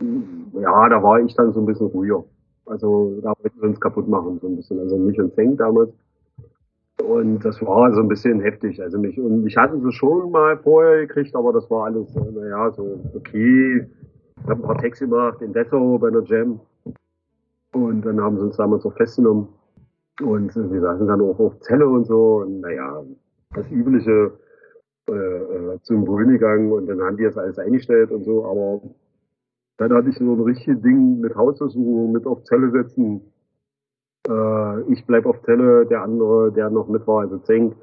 ja, da war ich dann so ein bisschen ruhiger. Also da wollten wir uns kaputt machen, so ein bisschen. Also mich und Zeng damals. Und das war so ein bisschen heftig. Also mich, und mich hatten sie schon mal vorher gekriegt, aber das war alles, äh, naja, so okay. Ich habe ein paar Texte gemacht in Dessau bei einer Jam. Und dann haben sie uns damals auch festgenommen. Und wir saßen dann auch auf Zelle und so. Und naja, das übliche äh, äh zum Brühen gegangen und dann haben die das alles eingestellt und so. Aber dann hatte ich so ein richtiges Ding mit Hausversuchung, mit auf Zelle setzen. Äh, ich bleib auf Zelle, der andere, der noch mit war, also Zenk,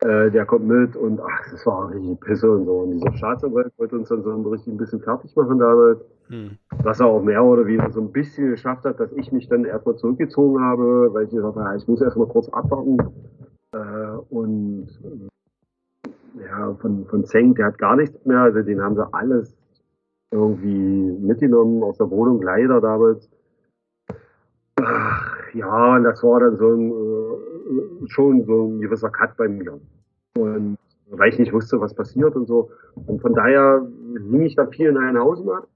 äh, der kommt mit und ach, das war richtig Pisse und so. Und dieser Staatsanwalt wollte uns dann so richtig ein bisschen fertig machen damals. Hm. Was er auch mehr oder weniger so ein bisschen geschafft hat, dass ich mich dann erstmal zurückgezogen habe, weil ich gesagt habe, ich muss erstmal kurz abwarten. Äh, und ja, von, von Zeng, der hat gar nichts mehr, also den haben sie alles irgendwie mitgenommen aus der Wohnung, leider damals. Ach, ja, und das war dann so ein, äh, schon so ein gewisser Cut bei mir. Und weil ich nicht wusste, was passiert und so. Und von daher hing ich da viel in Einhausen ab.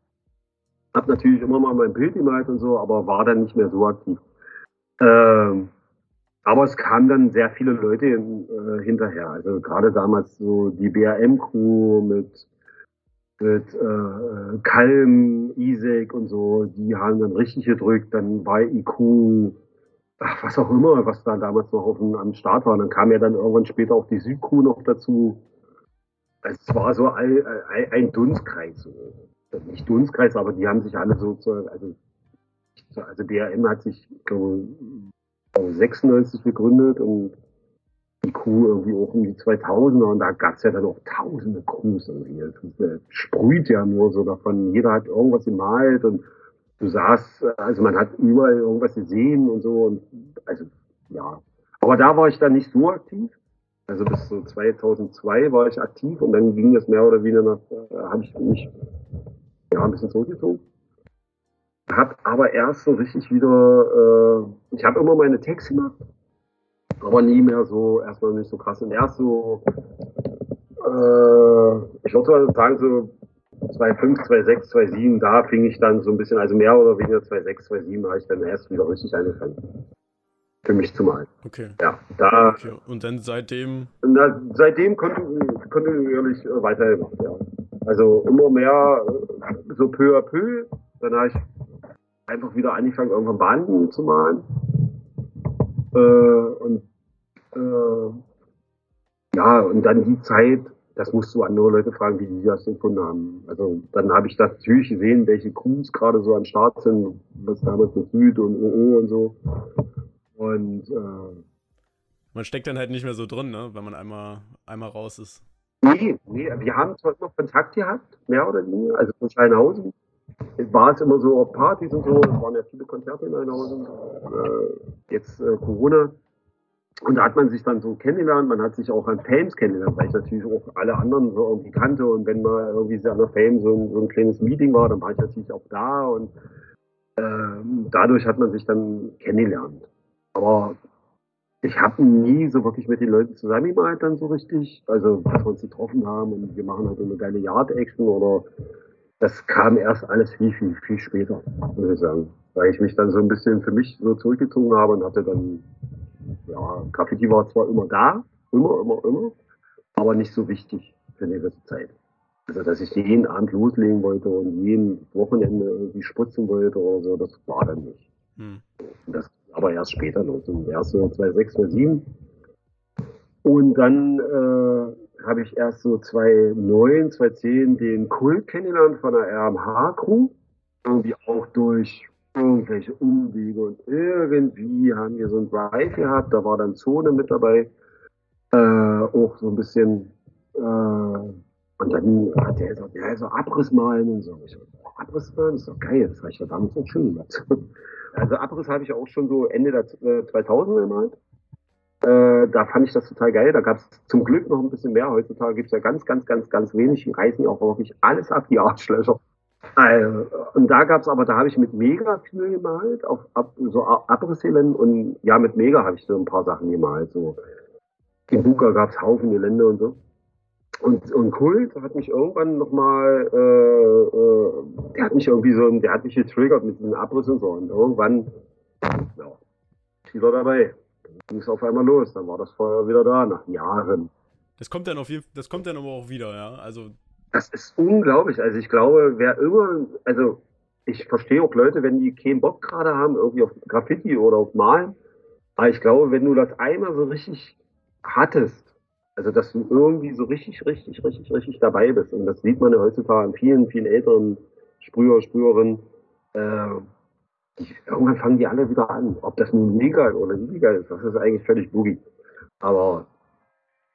Hab natürlich immer mal mein Bild gemalt und so, aber war dann nicht mehr so aktiv. Ähm, aber es kamen dann sehr viele Leute äh, hinterher. Also gerade damals so die BRM-Crew mit, mit äh, Kalm, Isaac und so, die haben dann richtig gedrückt. Dann war IQ, ach, was auch immer, was da damals noch auf dem, am Start war. Und dann kam ja dann irgendwann später auch die Südcrew noch dazu. Es war so ein, ein Dunstkreis. So nicht Dunstkreis, aber die haben sich alle so, also, also BRM hat sich, glaube 96 gegründet und die Crew irgendwie auch um die 2000er und da gab es ja dann auch tausende Crews irgendwie. Das sprüht ja nur so davon. Jeder hat irgendwas gemalt und du sahst, also man hat überall irgendwas gesehen und so und also ja. Aber da war ich dann nicht so aktiv. Also bis so 2002 war ich aktiv und dann ging es mehr oder weniger nach, äh, habe ich mich ja, ein bisschen zurückgezogen. Hab aber erst so richtig wieder, äh, ich habe immer meine Texte gemacht, aber nie mehr so, erstmal nicht so krass. Und erst so, äh, ich würde sagen so 2,5, 2,6, 2,7, da fing ich dann so ein bisschen, also mehr oder weniger 2,6, 2,7 habe ich dann erst wieder richtig angefangen. Für mich zu malen. Okay. Ja, da. Okay. Und dann seitdem? Na, seitdem kontinuierlich weitergemacht, ja. Also immer mehr, äh, so peu à peu. Dann habe ich einfach wieder angefangen, irgendwann Banden zu malen. Äh, und äh, ja, und dann die Zeit, das musst du andere Leute fragen, wie die das gefunden haben. Also dann habe ich das natürlich gesehen, welche Crews gerade so am Start sind, was damals mit Süd und OO und so. Und äh, man steckt dann halt nicht mehr so drin, ne, wenn man einmal, einmal raus ist. Nee, nee, wir haben zwar immer Kontakt gehabt, mehr oder weniger, also von Scheinhausen war es immer so auf Partys und so, es waren ja viele Konzerte in Scheinhausen, äh, jetzt äh, Corona. Und da hat man sich dann so kennengelernt, man hat sich auch an Fames kennengelernt, weil ich natürlich auch alle anderen so irgendwie kannte und wenn mal irgendwie so an der Fame so ein, so ein kleines Meeting war, dann war ich natürlich auch da und äh, dadurch hat man sich dann kennengelernt. Aber ich habe nie so wirklich mit den Leuten zusammengemalt dann so richtig. Also, dass wir uns getroffen haben und wir machen halt eine geile Yard-Action oder das kam erst alles viel, viel, viel später, muss ich sagen. Weil ich mich dann so ein bisschen für mich so zurückgezogen habe und hatte dann, ja, Graffiti war zwar immer da, immer, immer, immer, aber nicht so wichtig für eine gewisse Zeit. Also, dass ich jeden Abend loslegen wollte und jeden Wochenende irgendwie spritzen wollte oder so, das war dann nicht. Hm. Das aber erst später noch, so erst so 2006, 2007. Und dann äh, habe ich erst so 2009, 2010 den Kult kennengelernt von der RMH-Crew. Irgendwie auch durch irgendwelche Umwege und irgendwie haben wir so ein Drive gehabt, da war dann Zone mit dabei. Äh, auch so ein bisschen äh, und dann hat er gesagt, ja, so Abriss malen und so. Ich so, Abriss malen ist doch geil, das habe ich ja damals auch schön gemacht. [laughs] Also Abriss habe ich auch schon so Ende der 2000er äh, gemalt. Äh, da fand ich das total geil. Da gab es zum Glück noch ein bisschen mehr. Heutzutage gibt es ja ganz, ganz, ganz, ganz wenig. Die reißen auch wirklich alles ab, die Arschlöcher. Also, und da gab es aber, da habe ich mit Mega viel gemalt, auf ab, so Abrisseln und ja, mit Mega habe ich so ein paar Sachen gemalt. So. In Buka gab es Haufen Gelände und so. Und, und Kult hat mich irgendwann nochmal, äh, äh, der hat mich irgendwie so, der hat mich getriggert mit diesem Abriss und so. Und irgendwann, ja, wieder dabei. Dann ging es auf einmal los. Dann war das Feuer wieder da, nach Jahren. Das kommt dann auf jeden das kommt dann aber auch wieder, ja. Also. Das ist unglaublich. Also ich glaube, wer immer, also ich verstehe auch Leute, wenn die keinen Bock gerade haben, irgendwie auf Graffiti oder auf Malen. Aber ich glaube, wenn du das einmal so richtig hattest, also, dass du irgendwie so richtig, richtig, richtig, richtig dabei bist. Und das sieht man ja heutzutage an vielen, vielen älteren Sprüher, Sprüherinnen. Äh, die, irgendwann fangen die alle wieder an. Ob das nun legal oder illegal ist, das ist eigentlich völlig boogie. Aber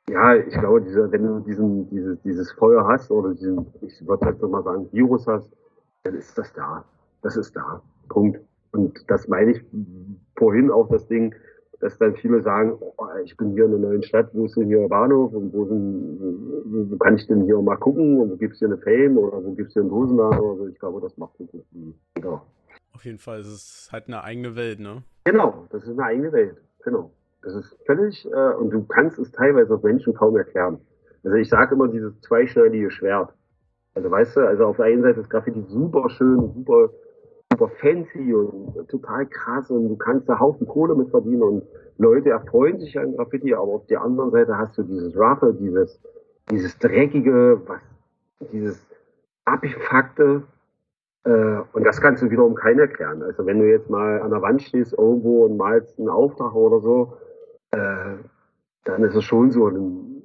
ja, ich glaube, diese, wenn du diesen, dieses, dieses Feuer hast oder diesen, ich würde jetzt mal sagen, Virus hast, dann ist das da. Das ist da. Punkt. Und das meine ich vorhin auch das Ding, dass dann viele sagen, oh, ich bin hier in einer neuen Stadt, wo ist denn hier Bahnhof und wo, sind, wo, kann ich denn hier mal gucken und wo gibt es hier eine Fame oder wo gibt es hier einen Dosenladen oder so. Ich glaube, das macht nicht jeder. Auf jeden Fall, es ist halt eine eigene Welt, ne? Genau, das ist eine eigene Welt, genau. Das ist völlig, äh, und du kannst es teilweise auf Menschen kaum erklären. Also ich sage immer dieses zweischneidige Schwert. Also weißt du, also auf der einen Seite ist Graffiti super schön, super super fancy und total krass und du kannst da Haufen Kohle mit verdienen und Leute erfreuen sich an Graffiti, aber auf der anderen Seite hast du dieses Roughe, dieses, dieses Dreckige, was, dieses Abgefuckte, äh, und das kannst du wiederum keiner erklären. Also wenn du jetzt mal an der Wand stehst irgendwo und malst einen Auftrag oder so, äh, dann ist es schon so, dann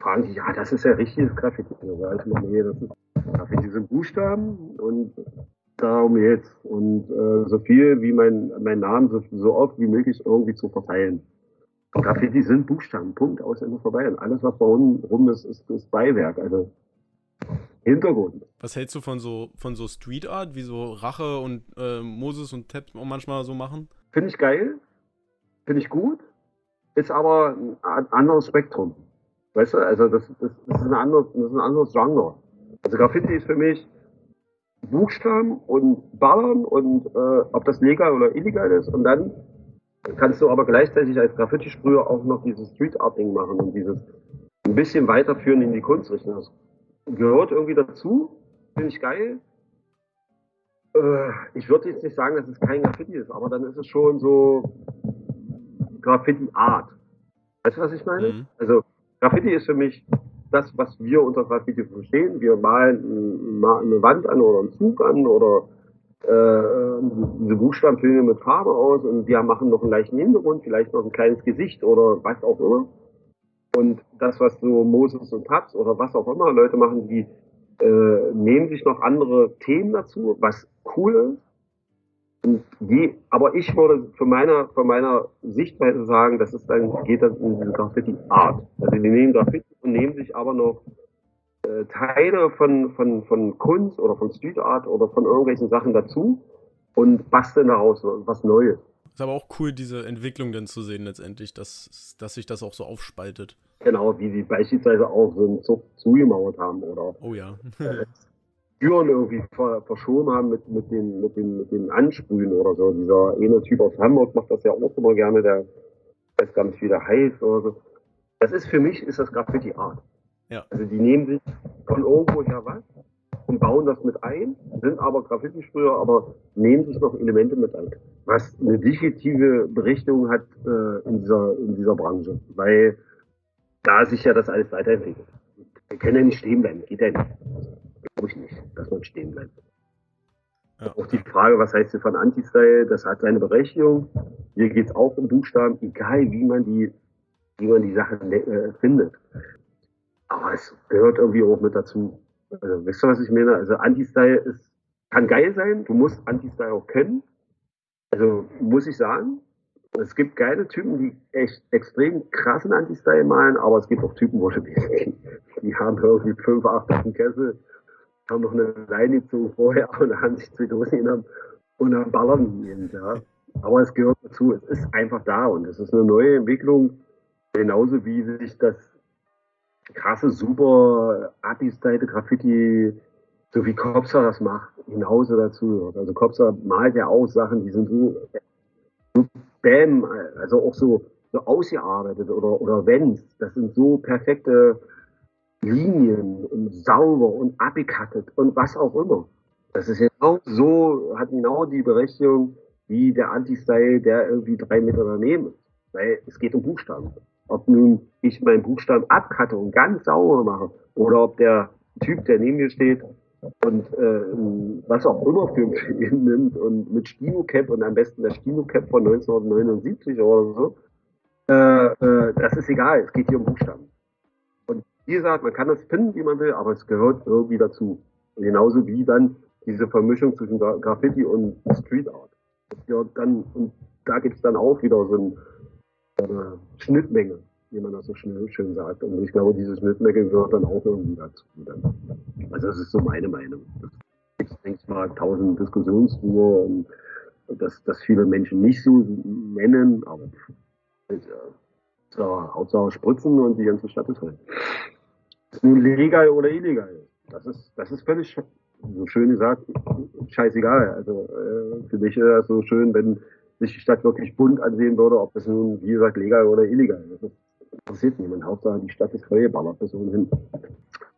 fragen die, ja, das ist ja richtiges Graffiti. Also, nee, das ist Graffiti sind Buchstaben und darum jetzt. Und äh, so viel wie mein, mein Namen so, so oft wie möglich irgendwie zu verteilen. Graffiti sind Buchstaben, Punkt, aus Ende vorbei. Und alles, was da unten rum ist, ist, ist Beiwerk, also Hintergrund. Was hältst du von so, von so Street Art, wie so Rache und äh, Moses und Ted manchmal so machen? Finde ich geil, finde ich gut, ist aber ein anderes Spektrum. Weißt du, also das, das, das, ist, ein anderes, das ist ein anderes Genre. Also Graffiti ist für mich Buchstaben und ballern und äh, ob das legal oder illegal ist und dann kannst du aber gleichzeitig als Graffiti-Sprüher auch noch dieses Street-Art-Ding machen und dieses ein bisschen weiterführen in die Kunstrichtung. Das gehört irgendwie dazu, finde ich geil. Äh, ich würde jetzt nicht sagen, dass es kein Graffiti ist, aber dann ist es schon so Graffiti-Art. Weißt du, was ich meine? Mhm. Also Graffiti ist für mich das, was wir unter Graffiti verstehen. Wir malen eine Wand an oder einen Zug an oder äh, diese Buchstaben füllen wir mit Farbe aus und wir machen noch einen leichten Hintergrund, vielleicht noch ein kleines Gesicht oder was auch immer. Und das, was so Moses und Tabs oder was auch immer Leute machen, die äh, nehmen sich noch andere Themen dazu, was cool ist. Und die, aber ich würde von meiner, von meiner Sichtweise sagen, das ist dann, geht dann in diese Graffiti-Art. Also die nehmen Graffiti und nehmen sich aber noch äh, Teile von, von, von Kunst oder von Street Art oder von irgendwelchen Sachen dazu und basteln daraus was Neues. Ist aber auch cool, diese Entwicklung dann zu sehen letztendlich, dass, dass sich das auch so aufspaltet. Genau, wie sie beispielsweise auch so einen Zug zugemauert haben oder oh ja. [laughs] Türen irgendwie verschoben haben mit, mit, den, mit, den, mit den Ansprühen oder so. Dieser eine Typ aus Hamburg macht das ja auch immer gerne, der weiß gar nicht, wie der heißt oder so. Das ist für mich, ist das Graffiti Art. Ja. Also die nehmen sich von irgendwo her was und bauen das mit ein, sind aber Graffiti-Sprüher, aber nehmen sich noch Elemente mit ein. Was eine definitive Berichtung hat äh, in, dieser, in dieser Branche, weil da sich ja das alles weiterentwickelt. Wir können ja nicht stehen bleiben, geht ja nicht. Glaube ich nicht, dass man stehen bleibt. Ja. Auch die Frage, was heißt hier von Anti-Style, das hat seine Berechtigung. Hier geht es auch um Buchstaben, egal wie man die wie man die Sachen äh, findet. Aber es gehört irgendwie auch mit dazu. Also, weißt du, was ich meine? Also Anti-Style ist, kann geil sein, du musst Anti-Style auch kennen. Also muss ich sagen, es gibt geile Typen, die echt extrem krassen Anti-Style malen, aber es gibt auch Typen, wo die, [laughs] die haben irgendwie fünf, acht auf dem Kessel, haben noch eine Leine zu vorher [laughs] und haben sich zwei Dosen in und dann ballern die. Ja. Aber es gehört dazu, es ist einfach da und es ist eine neue Entwicklung Genauso wie sich das krasse, super Abi-Style Graffiti, so wie Kopsa das macht, genauso dazu. Also Kopsa malt ja auch Sachen, die sind so, so bam, also auch so, so ausgearbeitet oder, oder Wenns. Das sind so perfekte Linien und sauber und abgekattet und was auch immer. Das ist genau so, hat genau die Berechtigung wie der Anti-Style, der irgendwie drei Meter daneben ist. Weil es geht um Buchstaben. Ob nun ich meinen Buchstaben abkatte und ganz sauber mache oder ob der Typ, der neben mir steht und äh, was auch immer für Film [laughs] nimmt und mit Stino-Cap und am besten der Stino-Cap von 1979 oder so, äh, äh, das ist egal, es geht hier um Buchstaben. Wie gesagt, man kann das finden, wie man will, aber es gehört irgendwie dazu. Und genauso wie dann diese Vermischung zwischen Graffiti und Street Art. Gehört dann, und da gibt es dann auch wieder so ein äh, Schnittmenge, wie man das so schnell schön sagt. Und ich glaube, diese Schnittmenge gehört dann auch irgendwie dazu. Also das ist so meine Meinung. Das gibt denke mal, tausend Diskussionsruhe und dass das viele Menschen nicht so nennen, aber So, Hauptsache Spritzen und die ganze Stadt ist voll. Nun legal oder illegal. Das ist, das ist völlig, so schön gesagt, scheißegal. Also äh, für mich wäre es so schön, wenn sich die Stadt wirklich bunt ansehen würde, ob es nun, wie gesagt, legal oder illegal ist. Das interessiert niemand. Hauptsache die Stadt ist vollgeballert bis ohnehin.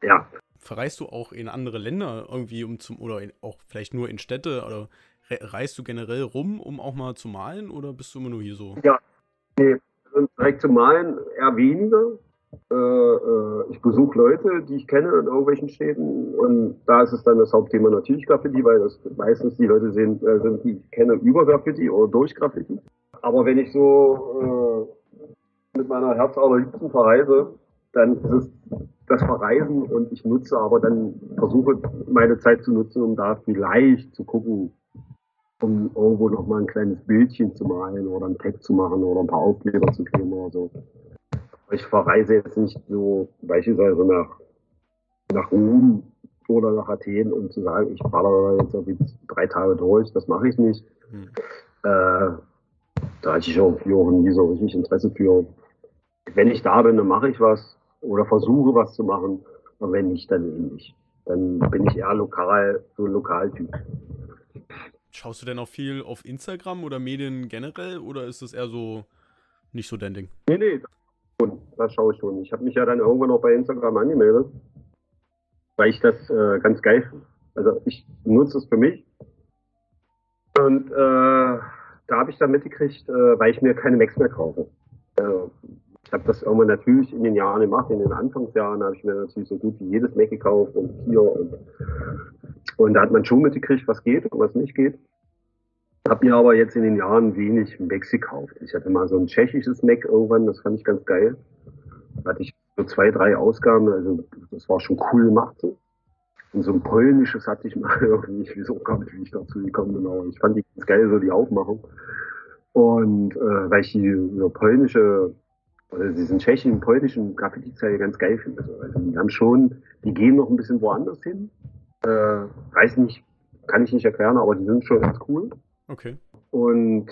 Ja. Verreist du auch in andere Länder irgendwie um zum, oder in, auch vielleicht nur in Städte oder reist du generell rum, um auch mal zu malen oder bist du immer nur hier so? Ja, nee, direkt zu malen eher weniger. Äh, äh, ich besuche Leute, die ich kenne in irgendwelchen Städten und da ist es dann das Hauptthema natürlich Graffiti, weil das meistens die Leute sind, äh, sind die ich kenne über Graffiti oder durch Graffiti. Aber wenn ich so äh, mit meiner Herz allerliebsten verreise, dann ist es das Verreisen und ich nutze aber dann, versuche meine Zeit zu nutzen, um da vielleicht zu gucken, um irgendwo nochmal ein kleines Bildchen zu malen oder einen Tag zu machen oder ein paar Aufkleber zu kleben oder so. Ich verreise jetzt nicht so beispielsweise nach, nach Rom oder nach Athen, um zu sagen, ich baller jetzt irgendwie drei Tage durch. Das mache ich nicht. Hm. Äh, da hatte ich auch nie so richtig Interesse für. Wenn ich da bin, dann mache ich was oder versuche was zu machen. Und wenn nicht, dann eben nicht. Dann bin ich eher lokal, so ein Lokaltyp. Schaust du denn auch viel auf Instagram oder Medien generell oder ist das eher so nicht so dein Ding? Nee, nee, das schaue ich schon. Ich habe mich ja dann irgendwann noch bei Instagram angemeldet, weil ich das äh, ganz geil finde. Also ich nutze es für mich. Und äh, da habe ich dann mitgekriegt, äh, weil ich mir keine Macs mehr kaufe. Äh, ich habe das irgendwann natürlich in den Jahren gemacht, in den Anfangsjahren habe ich mir natürlich so gut wie jedes Mac gekauft und hier und, und da hat man schon mitgekriegt, was geht und was nicht geht. Habe mir aber jetzt in den Jahren wenig Macs gekauft. Ich hatte mal so ein tschechisches Mac irgendwann, das fand ich ganz geil. Da hatte ich so zwei, drei Ausgaben, also das war schon cool gemacht. Und so ein polnisches hatte ich mal [laughs] irgendwie, ich auch gar nicht, wie ich dazu gekommen bin, aber ich fand die ganz geil, so die Aufmachung. Und äh, weil ich die so polnische, also diesen tschechischen, polnischen Graffiti-Zeile ganz geil finde. Also die haben schon, die gehen noch ein bisschen woanders hin. Äh, weiß nicht, kann ich nicht erklären, aber die sind schon ganz cool. Okay. Und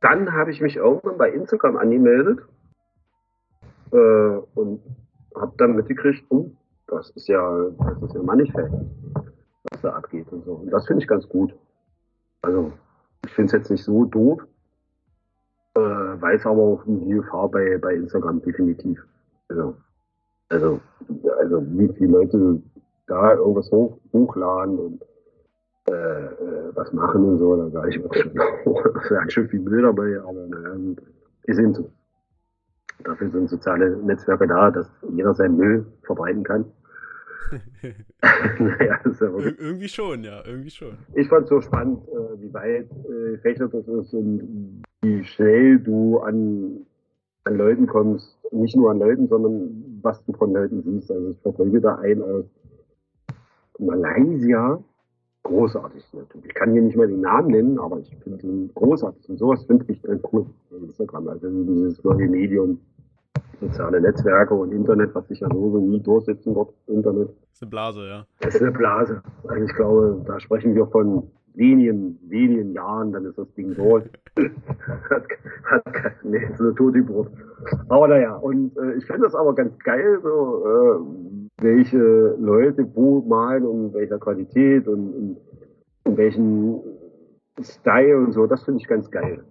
dann habe ich mich irgendwann bei Instagram angemeldet äh, und habe dann mitgekriegt, oh, das ist ja, das ist ja Manifest, was da abgeht und so. Und das finde ich ganz gut. Also, ich finde es jetzt nicht so doof, äh, weiß aber auch die Gefahr bei, bei Instagram definitiv. Also, also, also wie viele Leute da irgendwas hoch, hochladen und äh, äh, was machen und so, da sage ich auch schon, da sind schon viele Bilder bei, aber naja, die sind so. Dafür sind soziale Netzwerke da, dass jeder seinen Müll verbreiten kann. [laughs] naja, ist ja Ir irgendwie schon, ja, irgendwie schon. Ich fand es so spannend, äh, wie weit äh, Fächer das ist und wie schnell du an, an Leuten kommst. Nicht nur an Leuten, sondern was du von Leuten siehst. Also ich verfolge da einen aus Malaysia, großartig natürlich. Ich kann hier nicht mehr den Namen nennen, aber ich finde ihn großartig. Und sowas finde ich dann cool Instagram. Also dieses neue Medium, soziale Netzwerke und Internet, was sich ja so nie durchsetzen wird, Internet. Das ist eine Blase, ja. Das ist eine Blase. Also ich glaube, da sprechen wir von wenigen, wenigen Jahren, dann ist das Ding durch. [laughs] hat, hat, nee, ist eine Totgeburt. Aber naja, und äh, ich finde das aber ganz geil, so, äh, welche Leute wo malen und in welcher Qualität und, und in welchen Style und so, das finde ich ganz geil.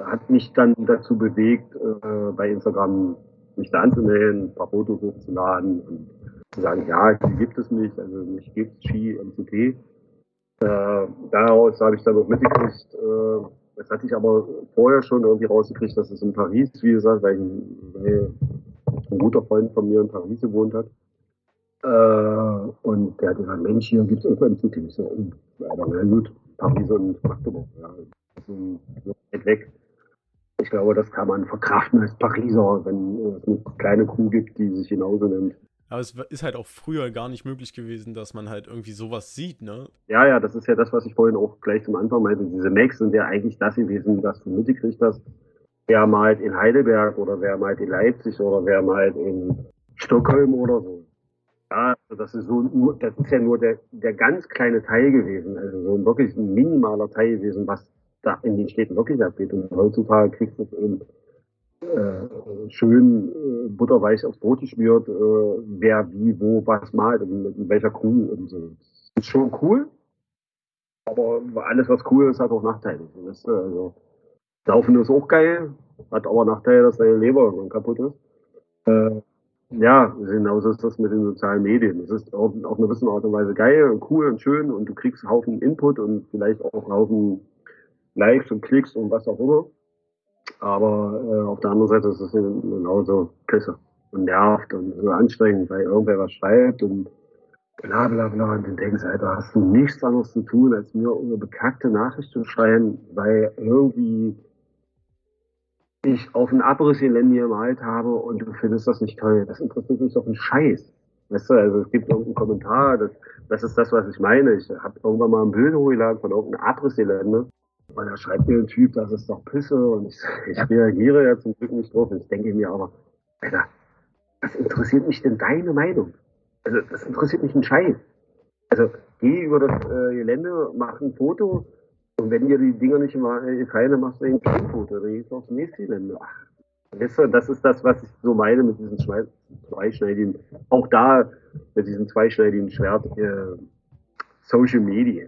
Hat mich dann dazu bewegt, äh, bei Instagram mich da anzumelden, ein paar Fotos hochzuladen und zu sagen, ja, die gibt es nicht, also mich gibt es Ski MCP. Äh, daraus habe ich dann auch mitgekriegt, äh, das hatte ich aber vorher schon irgendwie rausgekriegt, dass es in Paris, wie gesagt, weil, weil ein guter Freund von mir in Paris gewohnt hat. Äh, und der hat gesagt, Mensch, hier gibt es irgendwann zu Ich so, na gut, Paris und Magdeburg, ja, so weit weg. Ich glaube, das kann man verkraften als Pariser, wenn es eine kleine Crew gibt, die sich genauso nennt. Aber es ist halt auch früher gar nicht möglich gewesen, dass man halt irgendwie sowas sieht, ne? Ja, ja, das ist ja das, was ich vorhin auch gleich zum Anfang meinte. Diese Macs sind ja eigentlich das gewesen, dass du mitgekriegt hast, wer malt in Heidelberg oder wer malt in Leipzig oder wer malt in Stockholm oder so. Ja, also das ist so das ist ja nur der, der ganz kleine Teil gewesen, also so ein wirklich minimaler Teil gewesen, was da in den Städten wirklich abgeht. Und heutzutage kriegst du es eben äh, schön äh, butterweich aufs Brot geschmiert, äh, wer wie, wo, was malt und mit, mit welcher Crew und so. Das ist schon cool, aber alles, was cool ist, hat auch Nachteile. Das, äh, also, Laufen ist auch geil, hat aber Nachteile, dass deine Leber irgendwann kaputt ist. Äh, ja, genauso ist das mit den sozialen Medien. Es ist auf, auf eine gewisse Art und Weise geil und cool und schön und du kriegst einen Haufen Input und vielleicht auch einen Haufen Likes und Klicks und was auch immer. Aber äh, auf der anderen Seite ist es genauso Küsse und nervt und so anstrengend, weil irgendwer was schreibt und bla bla bla. Und du denkst, Alter, hast du nichts anderes zu tun, als mir eine bekackte Nachricht zu schreiben, weil irgendwie ich auf ein Abrissgelände gemalt habe und du findest das nicht toll. Das interessiert mich doch ein Scheiß. Weißt du, also es gibt irgendeinen Kommentar, das, das ist das, was ich meine. Ich habe irgendwann mal ein Bild hochgeladen von irgendeinem Abrissgelände und da schreibt mir ein Typ, das ist doch Pisse und ich, ich reagiere ja zum Glück nicht drauf. Und ich denke mir aber, Alter, was interessiert mich denn deine Meinung? Also das interessiert mich ein Scheiß. Also geh über das äh, Gelände, mach ein Foto, und wenn dir die Dinger nicht gefallen, dann machst du eben kein Foto, dann gehst du aufs nächste Gelände. Weißt du, das ist das, was ich so meine mit diesem zweischneidigen, auch da mit diesem zweischneidigen Schwert äh, Social Media.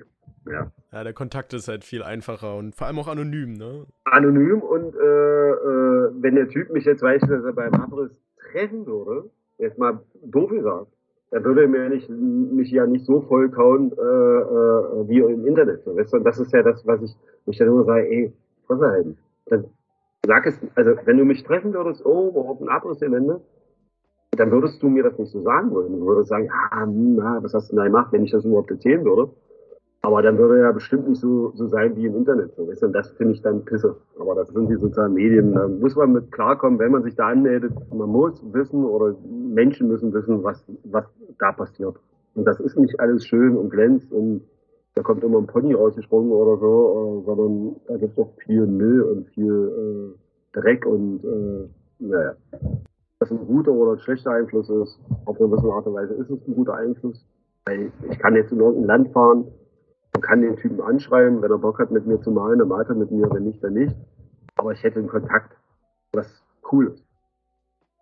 Ja. ja, der Kontakt ist halt viel einfacher und vor allem auch anonym, ne? Anonym und äh, äh, wenn der Typ mich jetzt beispielsweise beim Abriss treffen würde, jetzt mal doof gesagt, er würde mir nicht, mich ja nicht so vollkauen äh, äh, wie im Internet. Weißt? Und das ist ja das, was ich, wo ich dann immer sage, ey, was halten. Dann sag es, also wenn du mich treffen würdest, oh, wo auf ein Abrissgelände, dann würdest du mir das nicht so sagen wollen. Du würdest sagen, ah, na, was hast du da gemacht, wenn ich das überhaupt erzählen würde. Aber dann würde er bestimmt nicht so, so sein wie im Internet. So, weißt du? Und das finde ich dann pisse. Aber das sind die sozialen Medien. Da muss man mit klarkommen, wenn man sich da anmeldet. Man muss wissen oder Menschen müssen wissen, was, was da passiert. Und das ist nicht alles schön und glänzt und da kommt immer ein Pony rausgesprungen oder so, äh, sondern da gibt es auch viel Müll und viel äh, Dreck und äh, naja. Dass ein guter oder ein schlechter Einfluss ist, auf eine gewisse Art und Weise ist es ein guter Einfluss. Weil ich kann jetzt in irgendein Land fahren, man kann den Typen anschreiben, wenn er Bock hat, mit mir zu malen, dann malt er mit mir, wenn nicht, dann nicht. Aber ich hätte einen Kontakt, was cool ist.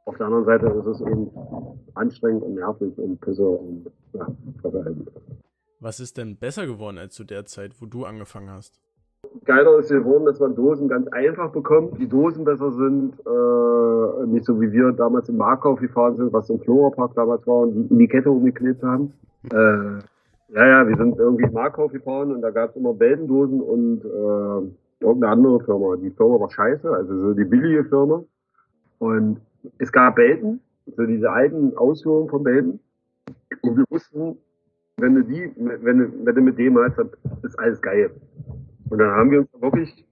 Auf der anderen Seite ist es eben anstrengend und nervig und Pisse und ja, Was ist denn besser geworden als zu der Zeit, wo du angefangen hast? Geiler ist geworden, dass man Dosen ganz einfach bekommt, die Dosen besser sind, äh, nicht so wie wir damals im Markauf gefahren sind, was im Flora damals war und die Etikette umgeklebt haben. Äh, ja, ja, wir sind irgendwie in Markov gefahren und da gab es immer Beldendosen und äh, irgendeine andere Firma. Die Firma war scheiße, also so die billige Firma. Und es gab Belden, so diese alten Ausführungen von Belden. Und wir wussten, wenn du die, wenn du, wenn du mit dem hast, dann ist alles geil. Und dann haben wir uns wirklich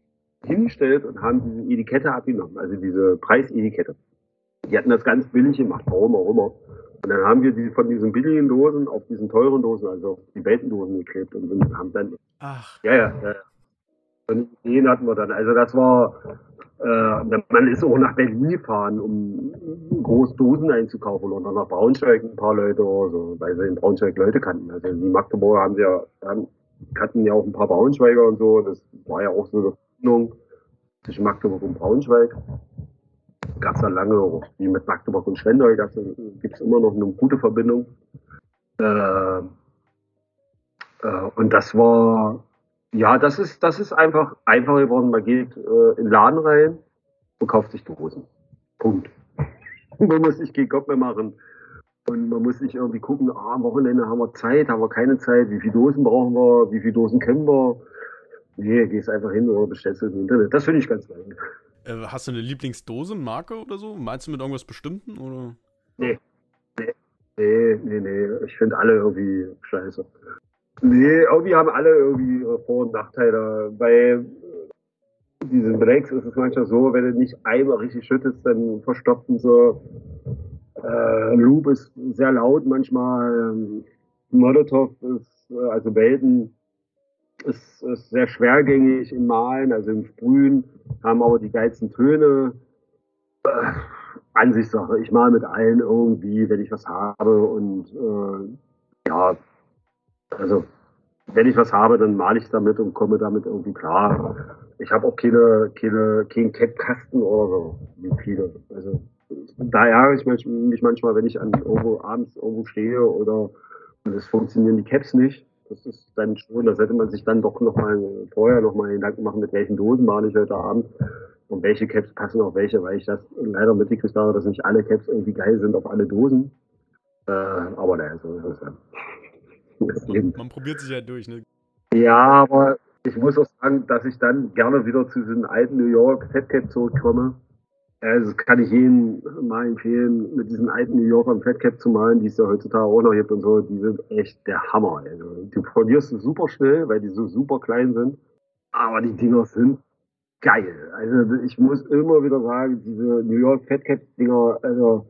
hingestellt und haben diese Etikette abgenommen, also diese Preisetikette. Die hatten das ganz billig gemacht, warum auch immer. Und dann haben wir die von diesen billigen Dosen auf diesen teuren Dosen, also die Weltendosen geklebt und sind, haben dann. Ach. Ja, ja, ja. Und den hatten wir dann. Also das war, äh, man ist auch nach Berlin gefahren, um große Dosen einzukaufen oder nach Braunschweig ein paar Leute oder so, weil sie in Braunschweig Leute kannten. Also die Magdeburger haben sie ja, haben, kannten ja auch ein paar Braunschweiger und so. Das war ja auch so eine Verbindung zwischen Magdeburg und Braunschweig gab es ja lange, wie mit Magdeburg und Schwendau, gibt es immer noch eine gute Verbindung. Äh, äh, und das war, ja, das ist, das ist einfach einfach geworden. Man geht äh, in den Laden rein und kauft sich Dosen. Punkt. [laughs] man muss sich keinen Kopf mehr machen. Und man muss nicht irgendwie gucken, ah, am Wochenende haben wir Zeit, haben wir keine Zeit, wie viele Dosen brauchen wir, wie viele Dosen können wir. Nee, gehst einfach hin oder bestellst du im Internet. Das finde ich ganz geil. Äh, hast du eine Lieblingsdose, Marke oder so? Meinst du mit irgendwas Bestimmten? Oder? Nee. Nee, nee, nee. nee. Ich finde alle irgendwie scheiße. Nee, irgendwie haben alle irgendwie Vor- und Nachteile. Bei diesen Breaks ist es manchmal so, wenn du nicht einmal richtig schüttest, dann verstopft und so. Äh, Loop ist sehr laut manchmal. Ähm, Molotov ist, äh, also Welten ist, ist sehr schwergängig im Malen, also im Sprühen, haben aber die geilsten Töne. Äh, Ansichtssache. Ich male mit allen irgendwie, wenn ich was habe und äh, ja, also wenn ich was habe, dann male ich damit und komme damit irgendwie klar. Ich habe auch keine, keine, keinen Cap-Kasten oder so, wie viele. Also da ärgere ich mich manchmal, wenn ich an irgendwo abends irgendwo stehe oder es funktionieren die Caps nicht. Das ist dann schon, das hätte man sich dann doch noch mal vorher noch mal Gedanken machen, mit welchen Dosen male ich heute Abend und welche Caps passen auf welche, weil ich das leider mitgekriegt habe, dass nicht alle Caps irgendwie geil sind auf alle Dosen. Äh, aber naja, so ist es ja. Man, man, probiert sich ja durch, ne? Ja, aber ich muss auch sagen, dass ich dann gerne wieder zu diesem alten New York Fat Cap zurückkomme. Also kann ich Ihnen mal empfehlen, mit diesen alten New Yorker Fat Cap zu malen, die es ja heutzutage auch noch gibt und so. Die sind echt der Hammer. Also, du verlierst es super schnell, weil die so super klein sind. Aber die Dinger sind geil. Also ich muss immer wieder sagen, diese New York Fat Cap Dinger, also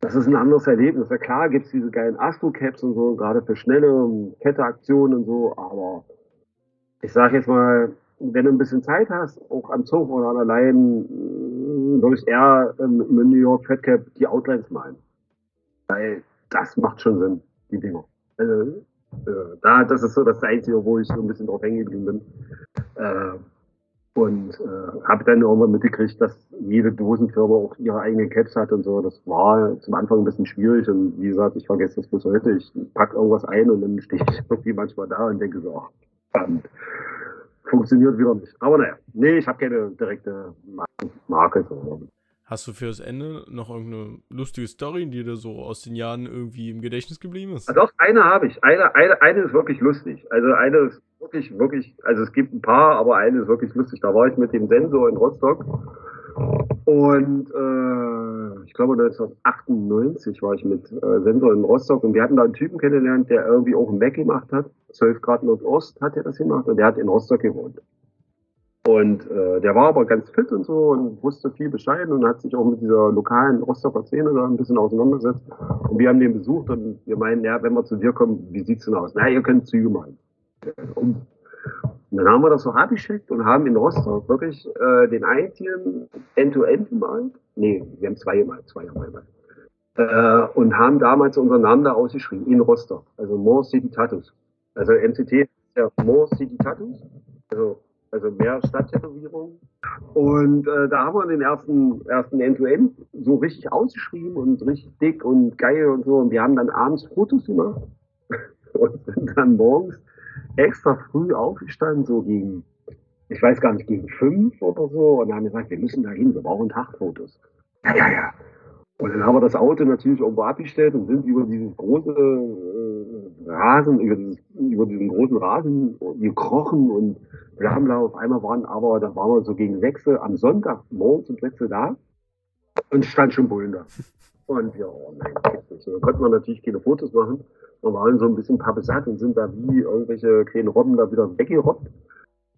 das ist ein anderes Erlebnis. Ja klar gibt es diese geilen Astro-Caps und so, gerade für schnelle Ketteaktionen und so, aber ich sage jetzt mal, wenn du ein bisschen Zeit hast, auch am Zug oder an der Würde ich eher ähm, mit New York Fat Cap die Outlines malen. Weil das macht schon Sinn, die Dinger. Also, äh, da, das ist so das Einzige, wo ich so ein bisschen drauf hängen geblieben bin. Äh, und äh, habe dann irgendwann mitgekriegt, dass jede Dosenfirma auch ihre eigenen Caps hat und so. Das war zum Anfang ein bisschen schwierig und wie gesagt, ich vergesse das bis heute. Ich packe irgendwas ein und dann stehe ich [laughs] irgendwie manchmal da und denke so, ach, verdammt, funktioniert wieder nicht. Aber naja, nee, ich habe keine direkte Marke. Hast du fürs Ende noch irgendeine lustige Story, die dir so aus den Jahren irgendwie im Gedächtnis geblieben ist? Doch, eine habe ich. Eine, eine, eine ist wirklich lustig. Also eine ist wirklich, wirklich, also es gibt ein paar, aber eine ist wirklich lustig. Da war ich mit dem Sensor in Rostock und äh, ich glaube 1998 war ich mit äh, Sensor in Rostock und wir hatten da einen Typen kennengelernt, der irgendwie auch ein Mac gemacht hat. 12 Grad Nordost hat er das gemacht und der hat in Rostock gewohnt. Und äh, der war aber ganz fit und so und wusste viel Bescheid und hat sich auch mit dieser lokalen Rostocker Szene da ein bisschen auseinandergesetzt. Und wir haben den besucht und wir meinen, ja, wenn wir zu dir kommen, wie sieht's denn aus? Na, ihr könnt Züge machen. Und dann haben wir das so abgeschickt und haben in Rostock wirklich äh, den einzigen End-to-End gemalt. Nee, wir haben zwei gemalt, zwei gemalt. Äh, und haben damals unseren Namen da ausgeschrieben, in Rostock. Also More City Tattoos. Also MCT ist ja More City Tattoos. Also also mehr Stadttätowierungen. Und äh, da haben wir den ersten ersten End-to-End so richtig ausgeschrieben und richtig dick und geil und so. Und wir haben dann abends Fotos gemacht [laughs] und dann morgens extra früh aufgestanden, so gegen, ich weiß gar nicht, gegen fünf oder so. Und haben wir gesagt, wir müssen da hin, wir brauchen Tagfotos. Ja, ja, ja. Und dann haben wir das Auto natürlich irgendwo abgestellt und sind über dieses große äh, Rasen, über, dieses, über diesen großen Rasen gekrochen und bla bla. Auf einmal waren aber, da waren wir so gegen sechs am Sonntag morgens um sechs da und stand schon Bullen da. Und ja, oh nein, da konnten wir natürlich keine Fotos machen. Wir waren so ein bisschen pappesat und sind da wie irgendwelche kleinen Robben da wieder weggerobbt.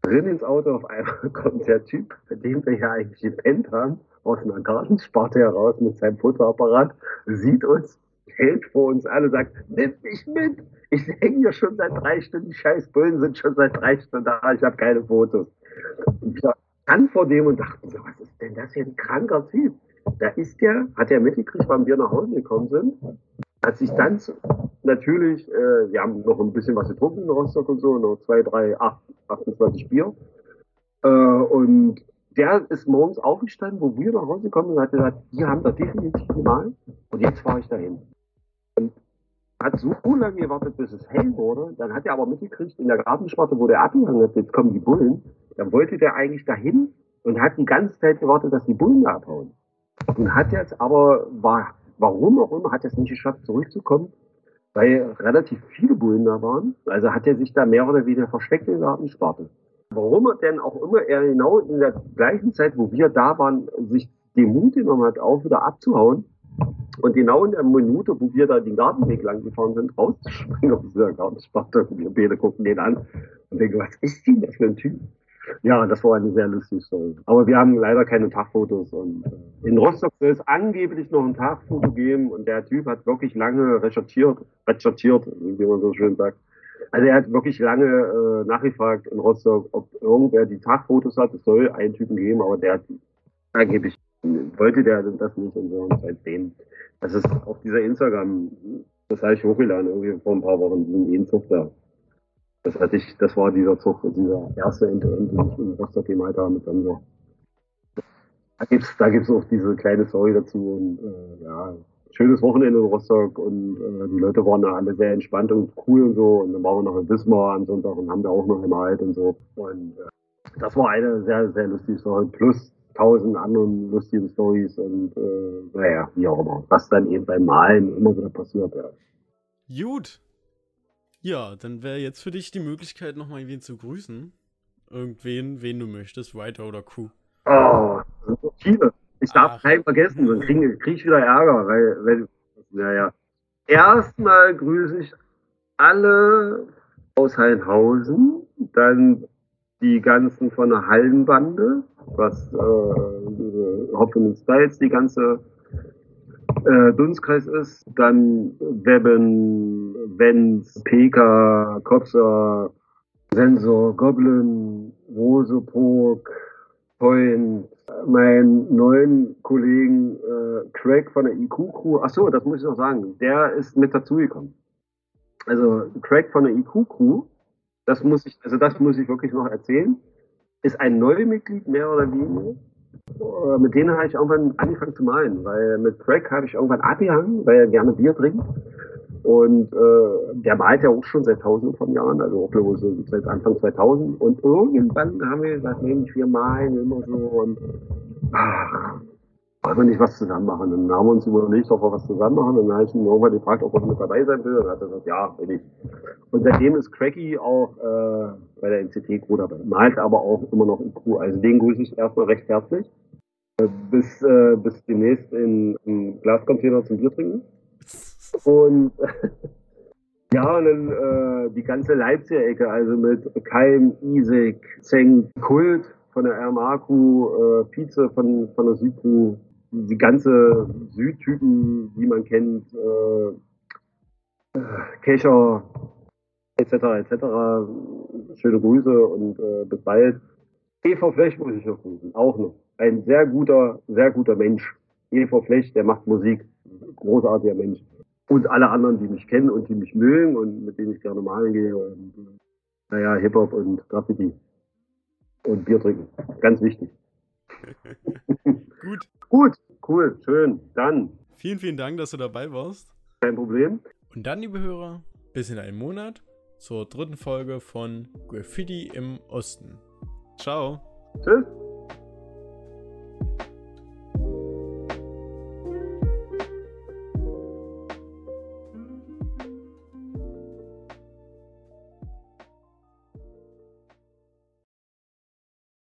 Drin ins Auto, auf einmal [laughs] kommt der Typ, dem wir ja eigentlich gepennt haben, aus einer Gartensparte heraus mit seinem Fotoapparat, sieht uns, hält vor uns und sagt, nimm mich mit. Ich hänge hier schon seit drei Stunden, die scheiß Bullen sind schon seit drei Stunden da, ich habe keine Fotos. Und ich stand vor dem und dachte so, was ist denn das für ein kranker Typ? Da ist der, hat er mitgekriegt, wann wir nach Hause gekommen sind, hat sich dann natürlich, äh, wir haben noch ein bisschen was getrunken in Rostock und so, noch zwei, drei, acht, 28 Bier. Äh, und der ist morgens aufgestanden, wo wir nach Hause kommen und hat gesagt, die haben da definitiv mal und jetzt fahre ich dahin. Und hat so lange gewartet, bis es hell wurde. Dann hat er aber mitgekriegt, in der Gartensparte, wo der abgehangen hat, jetzt kommen die Bullen. Dann wollte der eigentlich dahin und hat die ganze Zeit gewartet, dass die Bullen da abhauen. Und hat jetzt aber, war, warum auch immer, hat es nicht geschafft, zurückzukommen, weil relativ viele Bullen da waren. Also hat er sich da mehr oder weniger versteckt in der Gartensparte. Warum er denn auch immer er genau in der gleichen Zeit, wo wir da waren, sich den Mut genommen hat, auch wieder abzuhauen und genau in der Minute, wo wir da den Gartenweg lang gefahren sind, rauszuspringen aus dieser Gartensparte, wir beide gucken den an und denken, was ist denn das für ein Typ? Ja, das war eine sehr lustige Story. Aber wir haben leider keine Tagfotos. Und äh, in Rostock soll es angeblich noch ein Tagfoto geben und der Typ hat wirklich lange recherchiert, recherchiert, wie man so schön sagt. Also er hat wirklich lange äh, nachgefragt in Rostock, ob irgendwer die Tagfotos hat. Es soll einen Typen geben, aber der hat angeblich wollte der das nicht und so und seitdem. Das ist auf dieser Instagram, das habe ich hochgeladen, irgendwie vor ein paar Wochen, diesen Inzucht da. Das hatte ich, das war dieser Zug, dieser erste End-to-End, den ich in Rostock gemalt habe mit Sensor. Da gibt's, da gibt's auch diese kleine Story dazu und äh, ja, schönes Wochenende in Rostock und äh, die Leute waren da alle sehr entspannt und cool und so und dann waren wir noch in Wismar am Sonntag und haben da auch noch gemalt und so und äh, das war eine sehr, sehr lustige Story plus tausend anderen lustigen Stories und äh, naja, wie auch immer, was dann eben beim Malen immer wieder passiert. Ja. Gut. Ja, dann wäre jetzt für dich die Möglichkeit, nochmal wen zu grüßen. Irgendwen, wen du möchtest, Writer oder Crew. Oh, so viele. Ich darf Ach. keinen vergessen, dann kriege krieg ich wieder Ärger, weil, weil, naja. Erstmal grüße ich alle aus Heilhausen, dann die ganzen von der Hallenbande, was äh, Hoffnung Styles, die ganze äh, Dunstkreis ist, dann Webben, Wenz, Peka, Kopser, Sensor, Goblin, Roseburg, Point, meinen neuen Kollegen äh, Craig von der IQ-Crew, ach so, das muss ich noch sagen, der ist mit dazugekommen. Also Craig von der IQ-Crew, das muss ich, also das muss ich wirklich noch erzählen, ist ein neues Mitglied, mehr oder weniger. Äh, mit denen habe ich irgendwann angefangen zu malen, weil mit Craig habe ich irgendwann abgehangen, weil er gerne Bier trinkt. Und äh, der malt ja auch schon seit tausenden von Jahren, also auch bloß seit Anfang 2000. Und irgendwann haben wir gesagt, nee, wir malen immer so und ach, wollen wir nicht was zusammen machen? Und dann haben wir uns überlegt, ob wir was zusammen machen. Und dann habe ich ihn irgendwann gefragt, ob er mit dabei sein will. Und dann hat er gesagt, ja, will ich. Und seitdem ist Cracky auch äh, bei der NCT-Crew dabei. Malt aber auch immer noch in Crew. Also den grüße ich erstmal recht herzlich. Äh, bis, äh, bis demnächst in, in Glascontainer zum Bier trinken. Und [laughs] ja, und dann äh, die ganze Leipziger Ecke, also mit Keim, Isek, Zeng, Kult von der RMA-Crew, äh, Vize von, von der Südcrew, die ganze Südtypen, die man kennt, äh, Kescher, etc., etc. Schöne Grüße und äh, bis bald. Eva Flech muss ich noch grüßen, auch noch. Ein sehr guter, sehr guter Mensch. Eva Flech, der macht Musik. Großartiger Mensch. Und alle anderen, die mich kennen und die mich mögen und mit denen ich gerne malen gehe. Und, naja, Hip-Hop und Graffiti. Und Bier trinken. Ganz wichtig. [laughs] [laughs] Gut. Gut, cool, schön. Dann. Vielen, vielen Dank, dass du dabei warst. Kein Problem. Und dann, liebe Hörer, bis in einem Monat zur dritten Folge von Graffiti im Osten. Ciao. Tschüss.